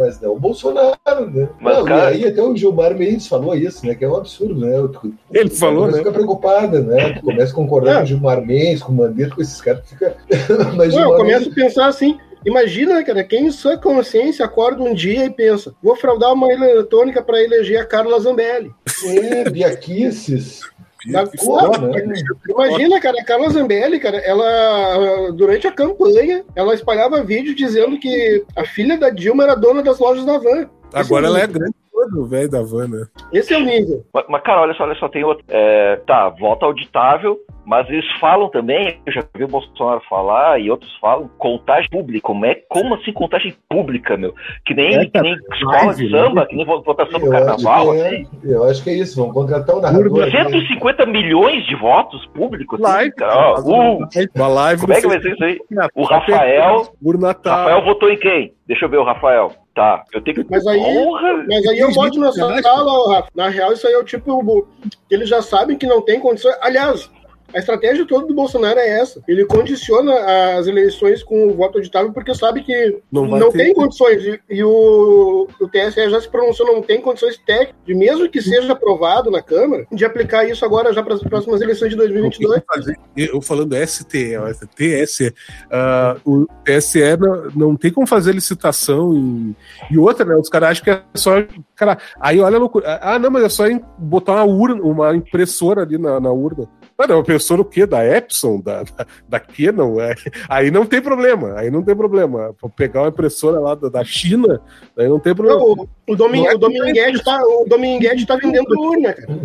Mas não, o Bolsonaro, né? Mas, não, cara- E aí até o Gilmar Mendes falou isso, né? Que é um absurdo, né? Tu- Ele tu falou, né? a ficar preocupada, né? Tu começa a concordar É. com o Gilmar Mendes, com o Mandetta, com esses caras, tu fica. Mas Não, eu começo a pensar assim. Imagina, cara, quem em sua consciência acorda um dia e pensa: vou fraudar uma eletrônica para eleger a Carla Zambelli. É, Biaquices. Da foda, né? Imagina, cara, a Carla Zambelli, cara, ela, durante a campanha, ela espalhava vídeo dizendo que a filha da Dilma era dona das lojas da Van. Agora ela é grande o velho da van, né? Esse é o nível. Mas, mas, cara, olha só, olha só, tem outro. É, tá, voto auditável, mas eles falam também, eu já vi o Bolsonaro falar e outros falam, contagem pública. Como, é, como assim contagem pública, meu? Que nem, É, que nem escola de né? samba, que nem votação do carnaval, é, assim. eu acho que é isso, vamos contratar um narrador. aqui. 150 milhões de votos públicos? assim, Live, cara, ó, uh, uma live como é que vai ser isso aí? O Rafael, Por Natal. Rafael votou em quem? Deixa eu ver o Rafael. Tá, eu tenho que. Mas aí- Porra! Mas aí eu Tem boto na sua sala, Rafa. Na real, isso aí é o tipo. Eles já sabem que não tem condições. Aliás, A estratégia toda do Bolsonaro é essa. Ele condiciona as eleições com o voto auditável porque sabe que Não não, ter- tem condições. E, e o, o TSE já se pronunciou, não tem condições técnicas, de mesmo que seja aprovado na Câmara, de aplicar isso agora já para as próximas eleições de Não tem 2022. como fazer- Eu falando STE, ó, TSE, ah, o TSE não, não tem como fazer licitação em- e outra, né? Os caras acham que é só. Cara, aí olha a loucura. Ah, não, mas é só botar uma urna, uma impressora ali na, na urna. Ah, não, uma impressora o quê? Da Epson? Da, da, da Canon? É. Aí não tem problema. Aí não tem problema. Pra pegar uma impressora lá da, da China, aí não tem problema. Não, o, o, Domin, Não é o Dominguete tá, o Dominguete tá vendendo urna, cara.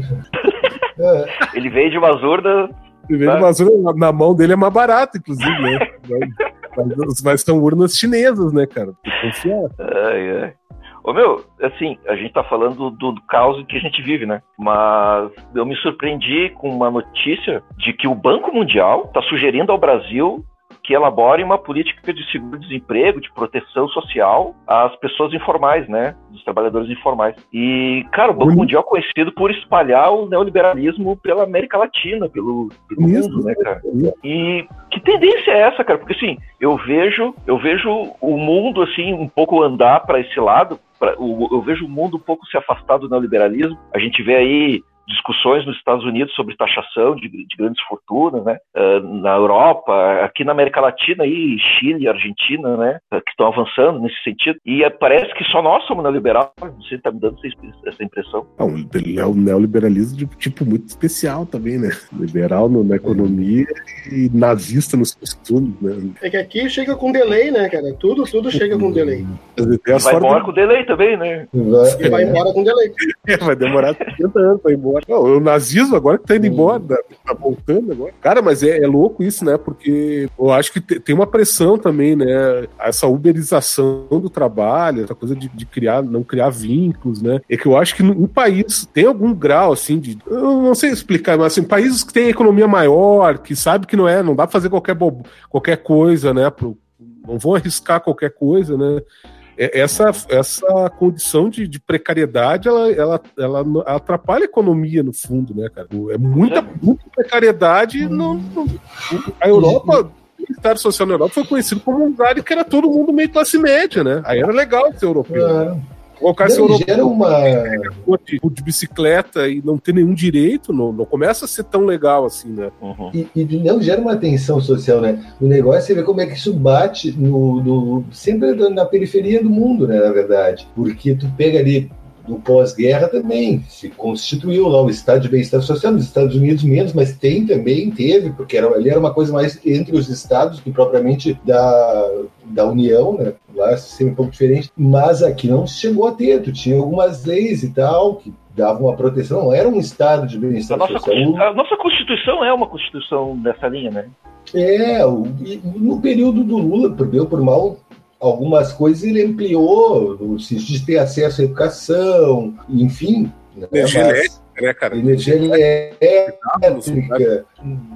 É, Ele vende umas urnas. Em vez de vassoura, na- na mão dele é mais barato, inclusive, né? mas, mas são urnas chinesas, né, cara? Tem que confiar. Ai, ai. Ô meu, assim, a gente tá falando do, do caos que a gente vive, né? Mas eu me surpreendi com uma notícia de que o Banco Mundial tá sugerindo ao Brasil que elabore uma política de seguro-desemprego, de proteção social às pessoas informais, né? Dos trabalhadores informais. E, cara, o Banco Bonito. Mundial é conhecido por espalhar o neoliberalismo pela América Latina, pelo, pelo mundo, né, cara? E que tendência é essa, cara? Porque assim, eu vejo, eu vejo o mundo assim um pouco andar para esse lado, eu vejo o mundo um pouco se afastar do neoliberalismo. A gente vê aí discussões nos Estados Unidos sobre taxação de, de grandes fortunas, né? Ah, na Europa, aqui na América Latina aí, Chile, Argentina, né? ah, Que estão avançando nesse sentido. E eh, parece que só nós somos neoliberal. Não sei se tá me dando essa, essa impressão. Não, é o neoliberalismo de tipo muito especial também, né? Liberal no- na economia e nazista nos costumes, né? É que aqui chega com delay, né, cara? Tudo, tudo chega com delay. E vai embora do- com delay também, né? vai- E vai embora com delay. vai demorar 70 anos pra ir embora. Não, o nazismo agora que tá indo embora, tá, tá voltando agora. Cara, mas é, é louco isso, né? Porque eu acho que te- tem uma pressão também, né? Essa uberização do trabalho, essa coisa de, de criar, não criar vínculos, né? É que eu acho que no, no país tem algum grau, assim, de. Eu não sei explicar, mas assim, países que têm economia maior, que sabe que não é, não dá pra fazer qualquer, bobo, qualquer coisa, né? Pro, não vão arriscar qualquer coisa, né? É- essa, essa condição de, de precariedade ela, ela, ela atrapalha a economia no fundo, né, cara? É muita, muita precariedade. Não, não- a Europa, o Estado Social na Europa foi conhecido como um lugar que era todo mundo meio classe média, né? Aí era legal ser europeu. É. Esse Não, europeu gera uma. de, de bicicleta e não ter nenhum direito, não, não começa a ser tão legal assim, né? Uhum. E, e não gera uma tensão social, né? O negócio é você ver como é que isso bate no, no- sempre na periferia do mundo, né? Na verdade. Porque tu pega ali no pós-guerra também, se constituiu lá o Estado de Bem-Estar Social, nos Estados Unidos menos, mas tem também, teve, porque era, ali era uma coisa mais entre os estados que propriamente da, da União, né? Lá sempre um pouco diferente, mas aqui não chegou a ter, tu tinha algumas leis e tal que davam uma proteção, não era um Estado de Bem-Estar Social. A nossa Constituição é uma Constituição dessa linha, né? É, no período do Lula, por bem ou por mal, algumas coisas ele ampliou, no sentido de ter acesso à educação, enfim. né, Energia mas- elétrica, né, cara? Energia elétrica,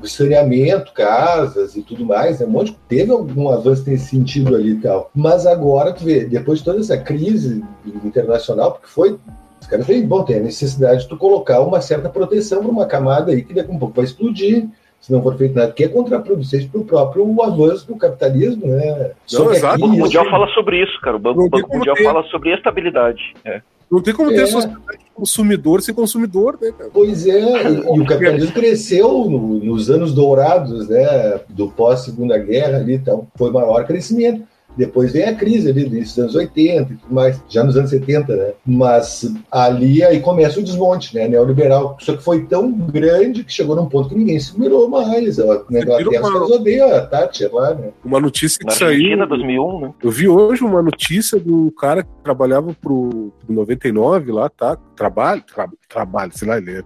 saneamento, casas e tudo mais, né? um monte, teve algum avanço nesse sentido ali e tal. Mas agora, tu vê, depois de toda essa crise internacional, porque foi os caras veem, bom, tem a necessidade de tu colocar uma certa proteção para uma camada aí que daqui a um pouco vai explodir, se não for feito nada, que é contraproducente para o próprio avanço do capitalismo, né? Não, exato. O Banco Mundial fala sobre isso, cara. O Banco, Banco Mundial ter. fala sobre estabilidade. É. Não tem como ter É. sociedade de consumidor sem consumidor, né, cara? Pois é, e, e o capitalismo cresceu no- nos anos dourados, né, do pós-segunda guerra ali, então foi o maior crescimento. Depois vem a crise ali dos anos 80 e tudo mais, já nos anos 70, né? Mas ali aí começa o desmonte, né? Neoliberal. Só que foi tão grande que chegou num ponto que ninguém se mirou mais. ó. Na Inglaterra, os uma- caras odeiam a Thatcher lá, né? Uma notícia Na que saiu. Argentina, 2001, né? Eu vi hoje uma notícia do cara que trabalhava pro, pro 99 lá, tá? Trabalho, tra, trabalho, sei lá, ele é-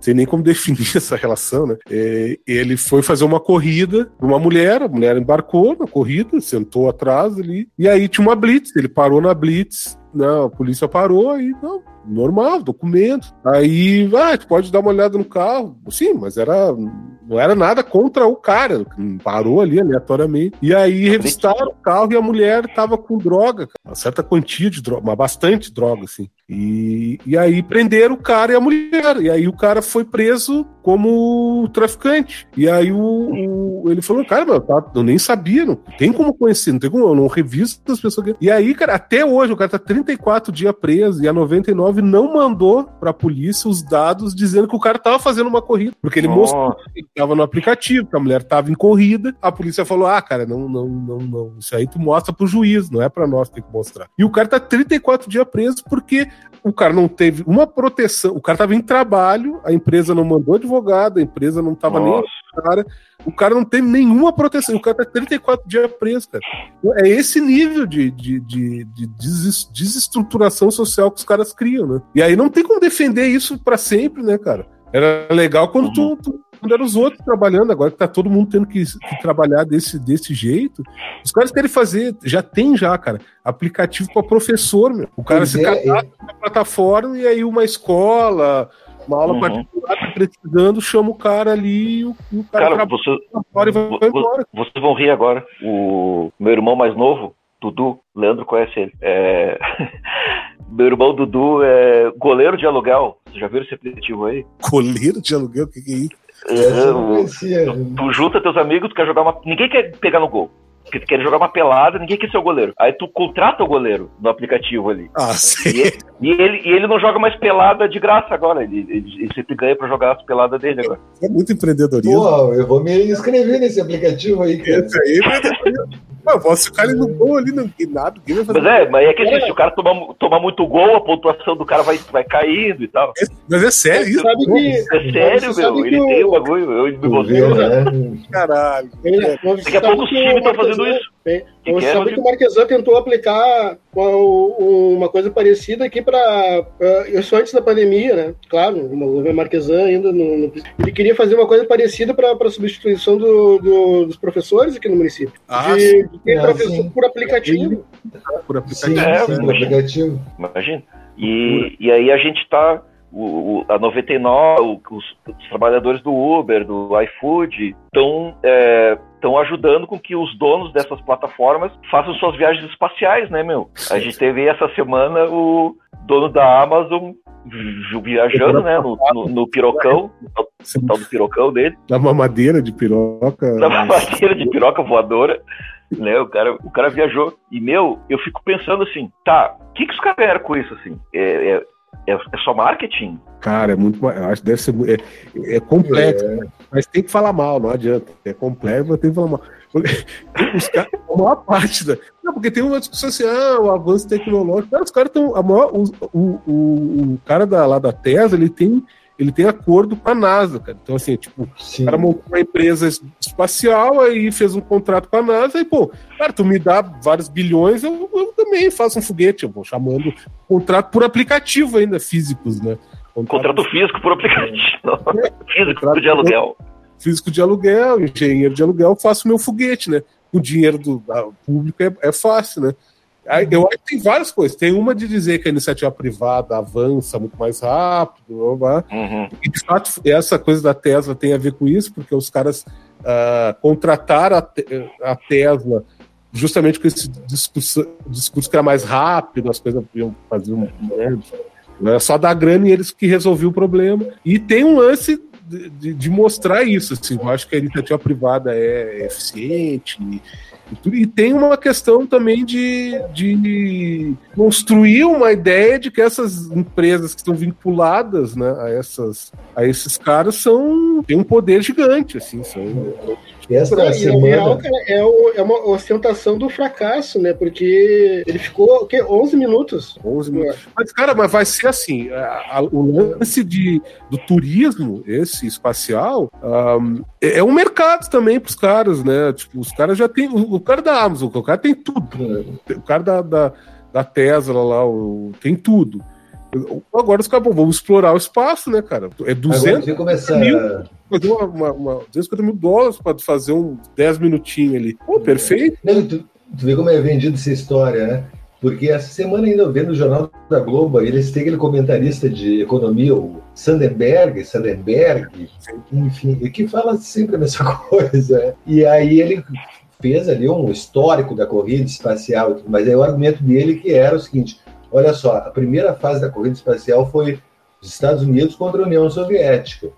sei nem como definir essa relação, né? É, ele foi fazer uma corrida uma mulher, a mulher embarcou na corrida, sentou atrás ali, e aí tinha uma blitz, ele parou na blitz, né, a polícia parou e, não, normal, documento. Aí, ah, tu pode dar uma olhada no carro. Sim, mas era não era nada contra o cara, parou ali aleatoriamente. E aí revistaram o carro e a mulher tava com droga, uma certa quantia de droga, uma bastante droga, assim. E, e aí prenderam o cara e a mulher. E aí o cara foi preso como traficante. E aí o, o ele falou, cara, meu, tá, eu nem sabia, não tem como conhecer, não tem como, eu não revisto as pessoas. Que... E aí, cara, até hoje o cara tá 34 dias preso e a 99 não mandou pra polícia os dados dizendo que o cara tava fazendo uma corrida. Porque ele Nossa. mostrou que tava no aplicativo, que a mulher tava em corrida. A polícia falou, ah, cara, não, não, não, não. Isso aí tu mostra pro juiz, não é pra nós ter que mostrar. E o cara tá 34 dias preso porque o cara não teve uma proteção. O cara tava em trabalho, a empresa não mandou advogado, a empresa não tava nem cara. O cara não teve nenhuma proteção. O cara tá 34 dias preso, cara. É esse nível de, de, de, de deses- desestruturação social que os caras criam, né? E aí não tem como defender isso pra sempre, né, cara? Era legal quando tu, tu- quando eram os outros trabalhando, agora que tá todo mundo tendo que, que trabalhar desse, desse jeito. Os caras querem fazer, já tem já, cara, aplicativo pra professor, meu. O cara Pois se é, cadastra na plataforma e aí uma escola, uma aula Uhum. particular tá precisando, chama o cara ali e o, e o cara, Cara, você, fora e vai, vai embora. vocês vão rir agora. O meu irmão mais novo, Dudu, Leandro conhece ele. É... meu irmão Dudu é goleiro de aluguel. Vocês já viram esse aplicativo aí? Coleiro de aluguel, o que, que é isso? Conhecia. Tu junta teus amigos, tu quer jogar uma. Ninguém quer pegar no gol. Porque tu quer jogar uma pelada, ninguém quer ser o goleiro. Aí tu contrata o goleiro no aplicativo ali. Ah, E, sei. ele- e ele, e ele não joga mais pelada de graça agora. Ele, ele, ele sempre ganha pra jogar as peladas dele agora. É muito empreendedorismo. Pô, eu vou me inscrever nesse aplicativo aí, cara. Esse aí é. Não, posso ficar ali no gol ali, não tem nada, ninguém vai fazer. Mas é, mas é que assim, se o cara tomar, tomar muito gol, a pontuação do cara vai, vai caindo e tal. Mas é sério isso? Sabe que, É sério, meu. sabe Ele que tem o o- bagulho. Eu me viu, né? Caralho. Ele- mas Daqui a pouco os times o estão fazendo isso. Bem, Que Você que é, sabe Rodrigo? que o Marquesan tentou aplicar uma, coisa parecida aqui para isso antes da pandemia, né? Claro, o governo Marquesan ainda no, no- ele queria fazer uma coisa parecida para a substituição do- do- dos professores aqui no município. Ah, de, de ter Ah, professor sim. por aplicativo. por Sim, aplicativo. É, sim, imagina. aplicativo. Imagina. E, e aí a gente tá. O, o- a 99, o- os, os trabalhadores do Uber, do iFood, estão estão ajudando com que os donos dessas plataformas façam suas viagens espaciais, né, meu? A gente teve essa semana o dono da Amazon vi- viajando, né, no, no, no pirocão, o tal do pirocão dele, Da mamadeira de piroca. na madeira de piroca voadora, né? O cara, o cara viajou. E, meu, eu fico pensando assim, tá, o que, que os caras ganharam com isso, assim? É, é, é, é só marketing? Cara, é muito. acho que deve ser. É, é complexo, É. mas tem que falar mal, não adianta. É complexo, mas tem que falar mal. Os caras, a maior parte da. Não, porque tem uma discussão assim, ah, o avanço tecnológico. Cara, os caras estão. A maior, o, o, o, o cara da, lá da Tesla, ele tem, ele tem acordo com a NASA, cara. Então, assim, tipo, Sim. O cara montou uma empresa espacial, aí fez um contrato com a NASA, e, pô, cara, tu me dá vários bilhões, eu, eu também faço um foguete, eu vou chamando contrato por aplicativo ainda, físicos, né? Contrato físico por aplicativo. físico Contrato de aluguel. físico de aluguel, engenheiro de aluguel, faço meu foguete, né? O dinheiro do da- público é, é fácil, né? Aí, Eu acho que tem várias coisas. Tem uma de dizer que a iniciativa privada avança muito mais rápido, blá. Uhum. E, de fato, essa coisa da Tesla tem a ver com isso, porque os caras ah, contrataram a, a Tesla justamente com esse discurso, discurso que era mais rápido, as coisas iam fazer um. né, só dar grana e eles que resolviam o problema. E tem um lance de, de- de mostrar isso. Assim, eu acho que a iniciativa privada é eficiente. E, tem uma questão também de, de construir uma ideia de que essas empresas que estão vinculadas né, a, essas, a esses caras são têm um poder gigante. Assim, são, Esta E, na semana. real, cara, é, o- é uma ostentação do fracasso, né? Porque ele ficou o quê? 11 minutos. 11 mil. Mas, cara, mas vai ser assim: a- a- o lance de, do turismo, esse espacial, ahm, é, é um mercado também para os caras, né? Tipo, os caras já têm. O, o cara da Amazon, o cara tem tudo. O cara da, da, da Tesla lá, o- tem tudo. Agora os caras, vamos explorar o espaço, né, cara? É Agora 200 vem começar. mil. fazer uma, uma, uma 250 mil dólares para fazer um 10 minutinhos ali. Pô, perfeito. Não, tu, tu vê como é vendido essa história, né? Porque essa semana ainda eu vendo o Jornal da Globo, eles têm aquele comentarista de economia, o Sandenberg, Sandenberg, enfim, que fala sempre a mesma coisa. E aí ele fez ali um histórico da corrida espacial, mas aí o argumento dele que era o seguinte, olha só, a primeira fase da corrida espacial foi os Estados Unidos contra a União Soviética.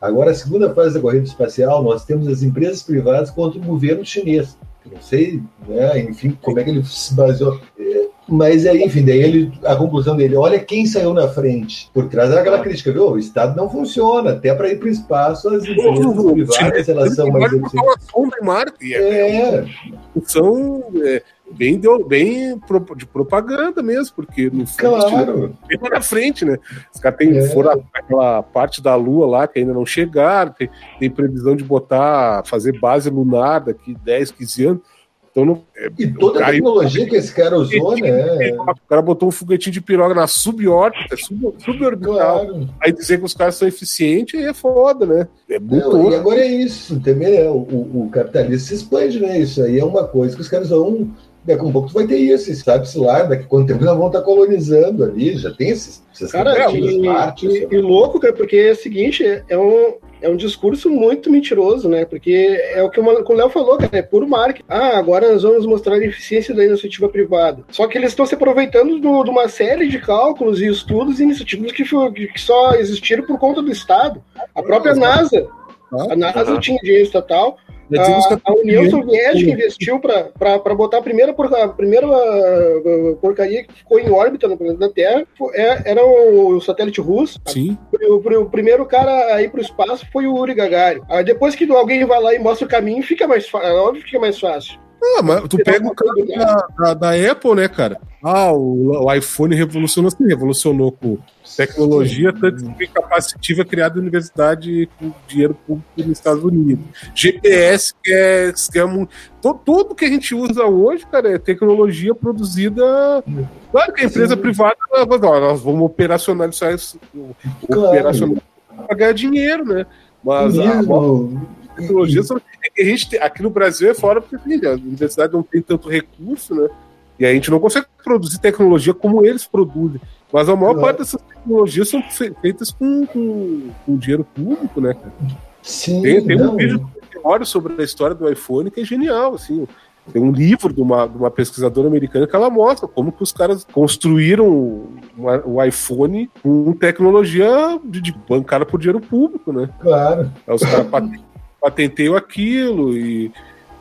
Agora, a segunda fase da corrida espacial, nós temos as empresas privadas contra o governo chinês. Não sei, né, enfim, como é que ele se baseou. É, Mas aí, enfim, daí ele, a conclusão dele, olha quem saiu na frente. Por trás era aquela crítica, viu? O Estado não funciona, até para ir para o espaço, as empresas privadas, elas são mais Marte. É, É, são é, bem, de, bem de propaganda mesmo, porque no fundo claro. lá na frente, né? Os caras têm É. foram aquela parte da Lua lá que ainda não chegaram, tem, tem previsão de botar, fazer base lunar daqui 10, 15 anos. Então não, é, E toda a tecnologia que esse cara usou, né? o cara botou um foguetinho de piroga na subórbita, sub, suborbital. Claro. Aí dizer que os caras são eficientes aí é foda, né? É Não, motor. e agora é isso, também o, o, o capitalismo se expande, né? Isso aí é uma coisa que os caras vão. Daqui a um pouco tu vai ter isso, sabe-se lá, daqui a quanto tempo nós vamos estar colonizando ali, já tem esses, essas Cara, e, Marte, e- e louco, cara, porque é o seguinte, é um, é um discurso muito mentiroso, né? Porque é o que o, o Léo falou, cara, é puro marketing. Ah, agora nós vamos mostrar a eficiência da iniciativa privada. Só que eles estão se aproveitando do- de uma série de cálculos e estudos e iniciativas que, que só existiram por conta do Estado. A própria NASA, a NASA tinha dinheiro estatal, a, União Soviética investiu para botar a primeira, porca, a primeira ah, porcaria que ficou em órbita no planeta Terra, é- era o satélite russo. Sim. O, o primeiro cara a ir para o espaço foi o Uri Gagarin. Aí depois que alguém vai lá e mostra o caminho, fica mais fácil. Óbvio que fica mais fácil. Ah, mas tu pega o cara da, da, da Apple, né, cara? Ah, o, o iPhone revolucionou, sim, revolucionou com tecnologia, tanto que capacitiva criada na universidade com dinheiro público nos Estados Unidos. GPS, que é, que é mu- to- tudo que a gente usa hoje, cara, é tecnologia produzida. Claro que a empresa Sim. privada, mas, ó, nós vamos operacionalizar isso, Claro. operacionalizar para ganhar dinheiro, né? Mas a, Mesmo. Tecnologia são- que a gente aqui no Brasil é fora porque assim, a universidade não tem tanto recurso, né? E a gente não consegue produzir tecnologia como eles produzem. Mas a maior parte dessas tecnologias são fe- feitas com, com, com dinheiro público, né? cara? Sim, Tem, tem um vídeo teórico sobre a história do iPhone que é genial, assim. Tem um livro de uma, de uma pesquisadora americana que ela mostra como que os caras construíram o iPhone com tecnologia de, de bancada por dinheiro público, né? Claro. Aí os caras paten- patenteiam aquilo e,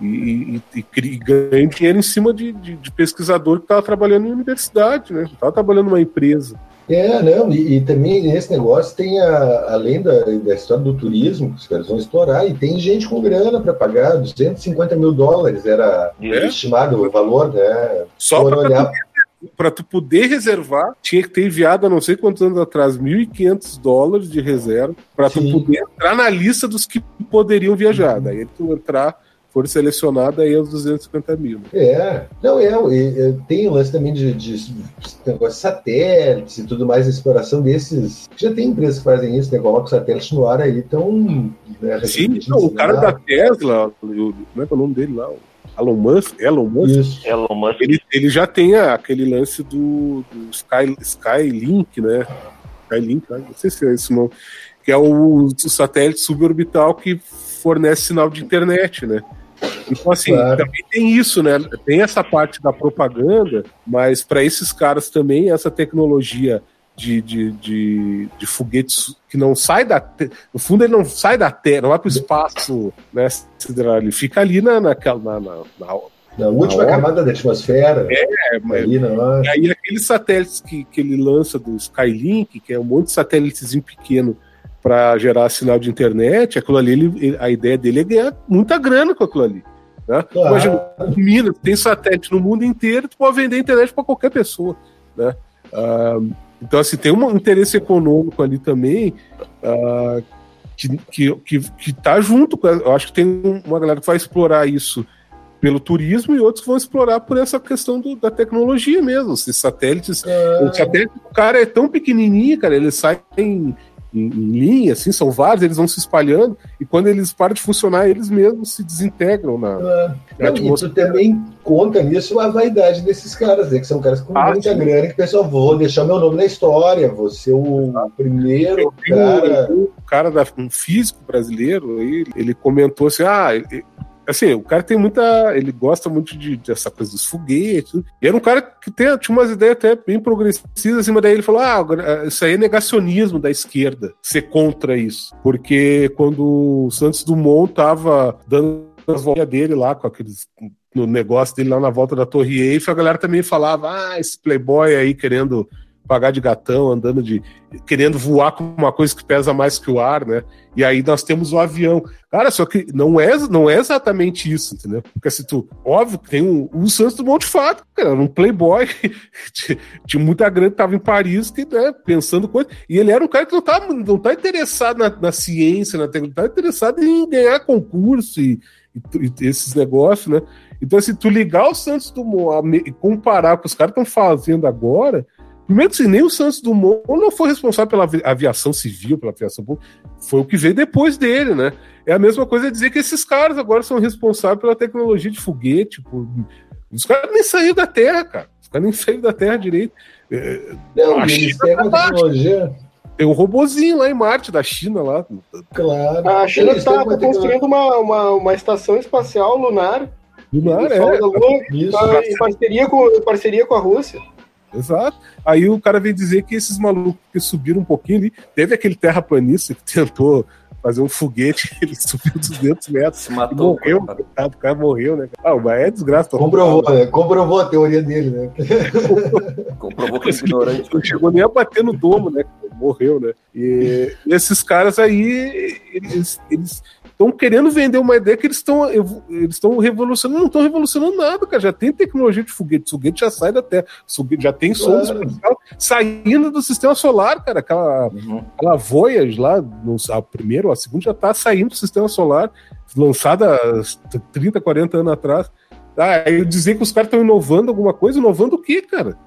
e, e, e ganham dinheiro em cima de, de, de pesquisador que estava trabalhando em universidade, né? Estava trabalhando numa empresa. É, não, e, e também nesse negócio tem a, além da, da história do turismo, que os caras vão explorar, e tem gente com grana para pagar, 250 mil dólares era É? estimado o valor, né? Só para olhar para tu poder reservar, tinha que ter enviado há não sei quantos anos atrás 1.500 dólares de reserva para tu poder entrar na lista dos que poderiam viajar. Daí tu entrar, for selecionado, aí é os 250 mil. né? É, não é, e tem o lance também de, de negócio de satélites e tudo mais, exploração desses. Já tem empresas que fazem isso, né? Colocam satélite no ar aí, então. Né, Sim, então, o cara da ensinaram. Tesla, o- como é que é o nome dele lá? Elon Musk, Elon Musk, Isso. Elon Musk. ele, ele já tem aquele lance do, do Sky, Skylink, né? Skylink, né? não sei se é esse o nome, que é o, o satélite suborbital que fornece sinal de internet, né? Então, assim, Claro. também tem isso, né? Tem essa parte da propaganda, mas para esses caras também, essa tecnologia de, de, de, de foguetes que não sai da. No fundo, ele não sai da Terra, não vai para o espaço, né? Ele fica ali na, naquela. Na, na, na, Na última camada da atmosfera. é, mas- ali, não e aí aqueles satélites que, que ele lança do Skylink, que é um monte de satélitezinho pequeno para gerar sinal de internet, aquilo ali, ele- ele- a ideia dele é ganhar muita grana com aquilo ali. Né? Claro. Imagina, Minas tem satélite no mundo inteiro, tu pode vender internet para qualquer pessoa. Né? Ah, então, assim, tem um interesse econômico ali também ah, que, que, que, que tá junto com. Eu acho que tem um- uma galera que vai explorar isso pelo turismo e outros que vão explorar por essa questão do- da tecnologia mesmo. Esses satélites. Ah, O satélite do cara é tão pequenininho, cara, ele sai em, em, em linha, assim, são vários, eles vão se espalhando, e quando eles param de funcionar, eles mesmos se desintegram na, Ah, na não, e tu também conta nisso a vaidade desses caras, né? Que são caras com Ah, muita sim. grana que pessoal, vou deixar meu nome na história, vou ser o primeiro Tem um- cara. um cara, da, um físico brasileiro, aí, ele comentou assim: ah, assim, o cara tem muita. Ele gosta muito de, dessa coisa dos foguetes. E era um cara que tem, tinha umas ideias até bem progressistas, assim, mas daí ele falou: ah, agora, isso aí é negacionismo da esquerda, ser contra isso. Porque quando o Santos Dumont tava dando as voltas dele lá com aqueles. No negócio dele lá na volta da Torre Eiffel, a galera também falava: ah, esse playboy aí querendo pagar de gatão, andando de. querendo voar com uma coisa que pesa mais que o ar, né? E aí nós temos o avião. Cara, só que não é, não é exatamente isso, entendeu? Porque se tu. Óbvio que tem um, o Santos Dumont de fato, cara, um playboy de, de muita grana tava em Paris, que, né, pensando coisa. E ele era um cara que não tá, não tá interessado na, na ciência, na tecnologia, tá interessado em ganhar concurso e, e- e esses negócios, né? Então, se tu ligar o Santos Dumont e comparar com os caras estão fazendo agora, primeiro que assim, nem o Santos Dumont não foi responsável pela avi- aviação civil, pela aviação pública, foi o que veio depois dele, né? É a mesma coisa dizer que esses caras agora são responsáveis pela tecnologia de foguete. Por... Os caras nem saíram da Terra, cara. Os caras nem saíram da Terra direito. É, Não, a a tá tecnologia, Tem um robozinho lá em Marte, da China, lá. claro. A China está construindo uma, uma, uma estação espacial lunar Lunar, é. da Lua, Isso. tá em parceria com, em parceria com a Rússia. Exato. Aí o cara vem dizer que esses malucos que subiram um pouquinho ali, teve aquele terraplanista que tentou fazer um foguete, ele subiu 200 metros Se e matou. morreu, coitado, o cara morreu, né? Ah, mas é desgraça. tá Comprovou, né? Comprovou a teoria dele, né? Comprovou que é ignorante. Não chegou nem a bater no domo, né? Morreu, né? E, e esses caras aí, eles estão querendo vender uma ideia que eles estão eles estão revolucionando. Não estão revolucionando nada, cara. Já tem tecnologia de foguete. Foguete já sai da Terra. Foguete já tem Claro. espacial saindo do sistema solar, cara. Aquela, Uhum. aquela Voyage lá, no, a primeira ou a segunda já está saindo do sistema solar, lançada há 30, 40 anos atrás. Ah, dizer que os caras estão inovando alguma coisa, inovando o quê, cara?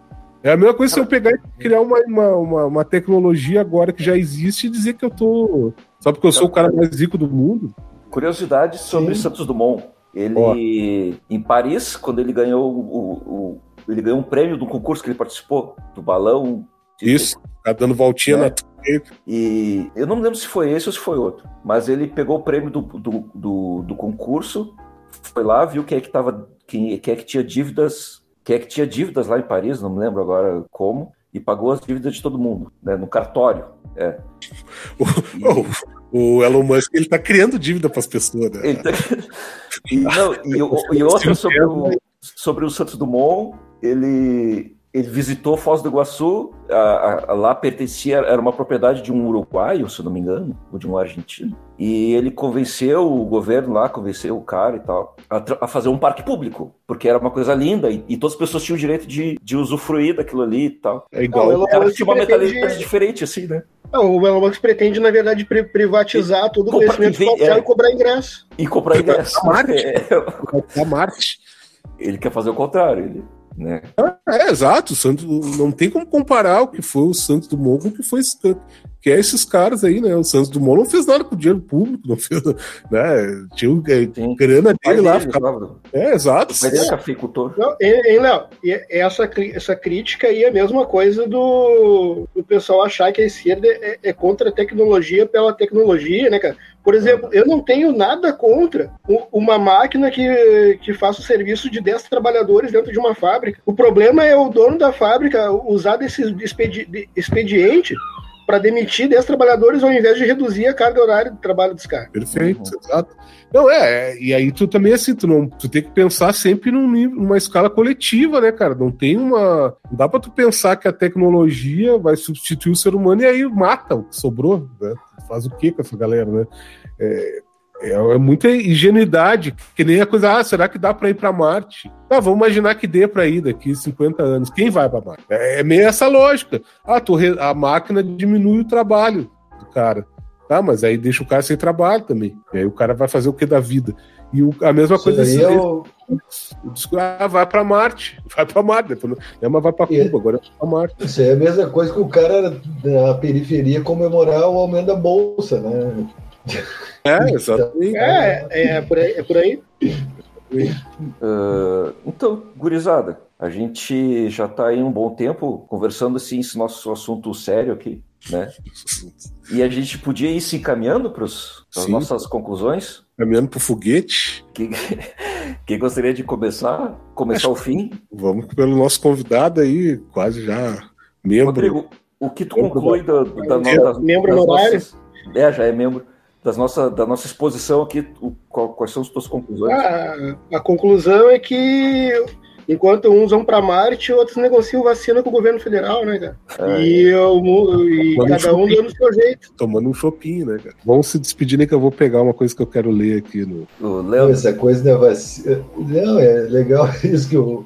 É a mesma coisa se eu pegar e criar uma, uma, uma, uma tecnologia agora que já existe e dizer que eu tô. Só porque eu sou o cara mais rico do mundo. Curiosidade sobre Sim. Santos Dumont. Ele, em Paris, quando ele ganhou o, o- ele ganhou um prêmio do concurso que ele participou, do balão. de- Isso, tá dando voltinha É. na. E eu não me lembro se foi esse ou se foi outro. Mas ele pegou o prêmio do, do, do, do concurso, foi lá, viu quem é que tava. Quem, quem é que tinha dívidas. Quem é que tinha dívidas lá em Paris, não me lembro agora como, e pagou as dívidas de todo mundo, né? No cartório. É. E- O Elon Musk ele tá criando dívida para as pessoas, né? Tá- e, não, e, o- e outra sobre o, sobre o Santos Dumont, ele, ele visitou Foz do Iguaçu, a- a- a- lá pertencia, era uma propriedade de um uruguaio, se não me engano, ou de um argentino. E ele convenceu o governo lá, convenceu o cara e tal, a, a fazer um parque público, porque era uma coisa linda e, e todas as pessoas tinham o direito de, de usufruir daquilo ali e tal. É igual. Não, Musk tinha uma mentalidade diferente, assim, né? Não, o Elon Musk pretende, na verdade, pri- privatizar todo o conhecimento e espacial é. e cobrar ingresso. E comprar ingresso. Marte. É, Da Marte. ele quer fazer o contrário, ele, né? É, exato. O Santos não tem como comparar o que foi o Santos Dumont com o que foi esse, que é esses caras aí, né? O Santos Dumont não fez nada com dinheiro público, não fez, né? Tinha o- é, Sim. grana dele lá. ficava-? É, exato. Mas ele é cafeicultor. Não, hein, hein, Léo? E essa, essa crítica aí é a mesma coisa do, do pessoal achar que a esquerda é, é contra a tecnologia pela tecnologia, né, cara? Por exemplo, eu não tenho nada contra uma máquina que, que faça o serviço de 10 trabalhadores dentro de uma fábrica. O problema é o dono da fábrica usar desse expedi- de- expediente para demitir 10 trabalhadores ao invés de reduzir a carga horária de trabalho dos caras. Perfeito, exato. Não, é, é, e aí tu também, assim, tu, não, tu tem que pensar sempre num nível, numa escala coletiva, né, cara? Não tem uma. Não dá pra tu pensar que a tecnologia vai substituir o ser humano e aí mata o que sobrou, né? Faz o que com essa galera, né? É, é, é muita ingenuidade, que nem a coisa, ah, será que dá pra ir pra Marte? Ah, vamos imaginar que dê pra ir daqui 50 anos. Quem vai pra Marte? É, é meio essa lógica. Ah, tu re- a máquina diminui o trabalho do cara. Tá, mas aí deixa o cara sem trabalho também. E aí o cara vai fazer o que da vida? E o- a mesma Isso coisa esse- é ah, vai pra Marte. Vai pra Marte. Depois não, mas vai pra É. Cuba, agora vai pra Marte. Isso é a mesma coisa que o cara na periferia comemorar o aumento da bolsa, né? É, exatamente. É, é, é por aí. É por aí. Ah, então, gurizada, a gente já está aí um bom tempo conversando assim, esse nosso assunto sério aqui, né? E a gente podia ir se encaminhando para as nossas conclusões. Caminhando pro foguete. Quem, quem gostaria de começar? Começar o fim? Vamos pelo nosso convidado aí, quase já membro. Rodrigo, o que tu Membro conclui da, da, das- membro das nossas- É, já é membro. Das nossa, da nossa exposição aqui, o- qual- quais são as tuas conclusões? A, a conclusão é que enquanto uns vão para Marte, outros negociam vacina com o governo federal, né, cara? É. E, o mu- e um cada um dando o seu jeito. Tomando um chopinho, né, cara? Vamos se despedir aí que eu vou pegar uma coisa que eu quero ler aqui no. O Não, Léo, essa coisa da vacina. Não, é legal isso que o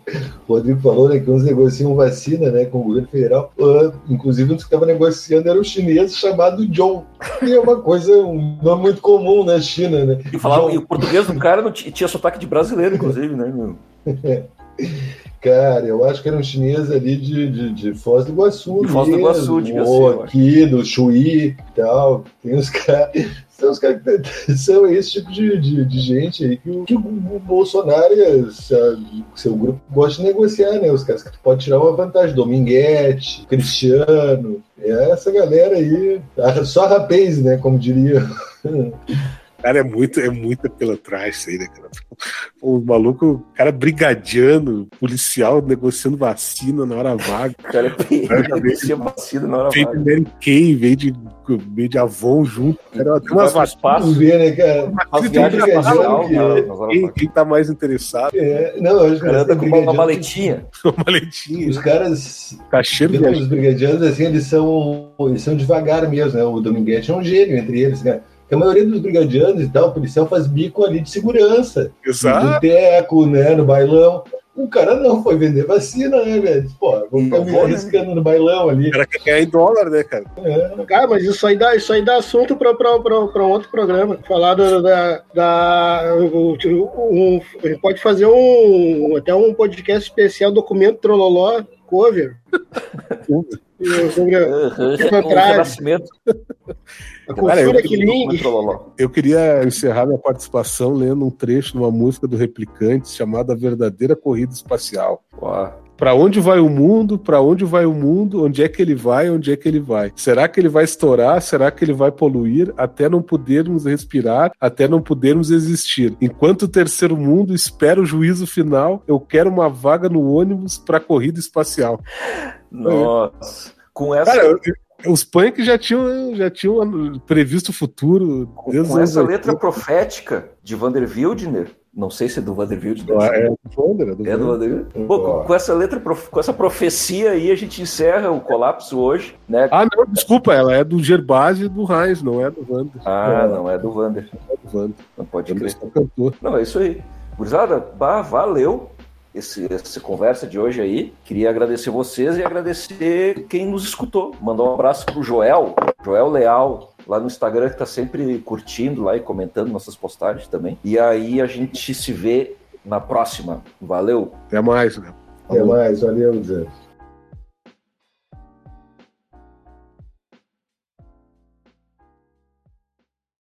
Rodrigo falou, né? Que uns negociam vacina né, com o governo federal. Ah, inclusive, um dos que estava negociando era o chinês chamado John. Que é uma coisa, um nome muito comum na China, né? e, falava, e o português do cara não tinha, tinha sotaque de brasileiro, inclusive, né? meu? Cara, eu acho que era um chinês ali de, de, de Foz do Iguaçu. De Foz do Iguaçu, Ou aqui, do Chuí e tal. Tem uns caras. São os caras que são esse tipo de, de, de gente aí que o, que o Bolsonaro e sa- seu grupo gosta de negociar, né? Os caras que tu pode tirar uma vantagem. Dominguete, Cristiano. É essa galera aí. ah, Só rapaz, né? Como diria. Cara, é muito, é muita pilantragem isso aí, né, cara? O maluco, cara brigadiano, policial negociando vacina na hora vaga. O cara é tinha vacina na hora Veio de vaga. Mary Kay, veio de, veio de Avon junto. Era tem umas Vamos ver, né, cara? as viagens cara, Quem, quem tá mais interessado? É, não, eu acho O que cara eles anda têm com uma, maletinha. Uma maletinha. Os caras Cacheiro Pelo de os brigadianos, assim, eles são, eles são devagar mesmo, né? O Dominguete é um gênio entre eles, né? Porque a maioria dos brigadianos e tal, o policial faz bico ali de segurança. No Exato. boteco, né? No bailão. O cara não foi vender vacina, né, velho? Pô, vou ficar me né? arriscando no bailão ali. O cara quer ganhar em dólar, né, cara? Cara, mas isso aí dá, isso aí dá assunto para um outro programa. Falar da. da, da- um- gente pode fazer um até um podcast especial, documento Trololó cover. Sobre a, Cara, eu- que ligue. Eu queria encerrar minha participação lendo um trecho de uma música do Replicantes chamada Verdadeira Corrida Espacial. Uau. Pra onde vai o mundo? Pra onde vai o mundo? Onde é que ele vai? Onde é que ele vai? Será que ele vai estourar? Será que ele vai poluir até não podermos respirar, até não podermos existir? Enquanto o terceiro mundo espera o juízo final, eu quero uma vaga no ônibus pra corrida espacial. Nossa. Com essa, Cara, eu- os punk já tinham, já tinham previsto o futuro com, desde com os essa anos letra 80. profética de Vander Wildner, não sei se é do Vander Wildner. É do Vander, é do É do Vander. Vander. Pô, com, com essa letra, com essa profecia aí, a gente encerra o colapso hoje, né? Ah, não, desculpa, ela é do Gerbasi e do Heinz, não é do Vander. Ah, não é do Vander. É do Vander. Não pode Vander crer. só cantor. Não, é isso aí. Gurizada, bah, valeu esse, essa conversa de hoje aí. Queria agradecer vocês e agradecer quem nos escutou. Mandar um abraço pro Joel, Joel Leal, lá no Instagram, que tá sempre curtindo lá e comentando nossas postagens também. E aí a gente se vê na próxima. Valeu! Até mais, né? Até mais, valeu, Zé.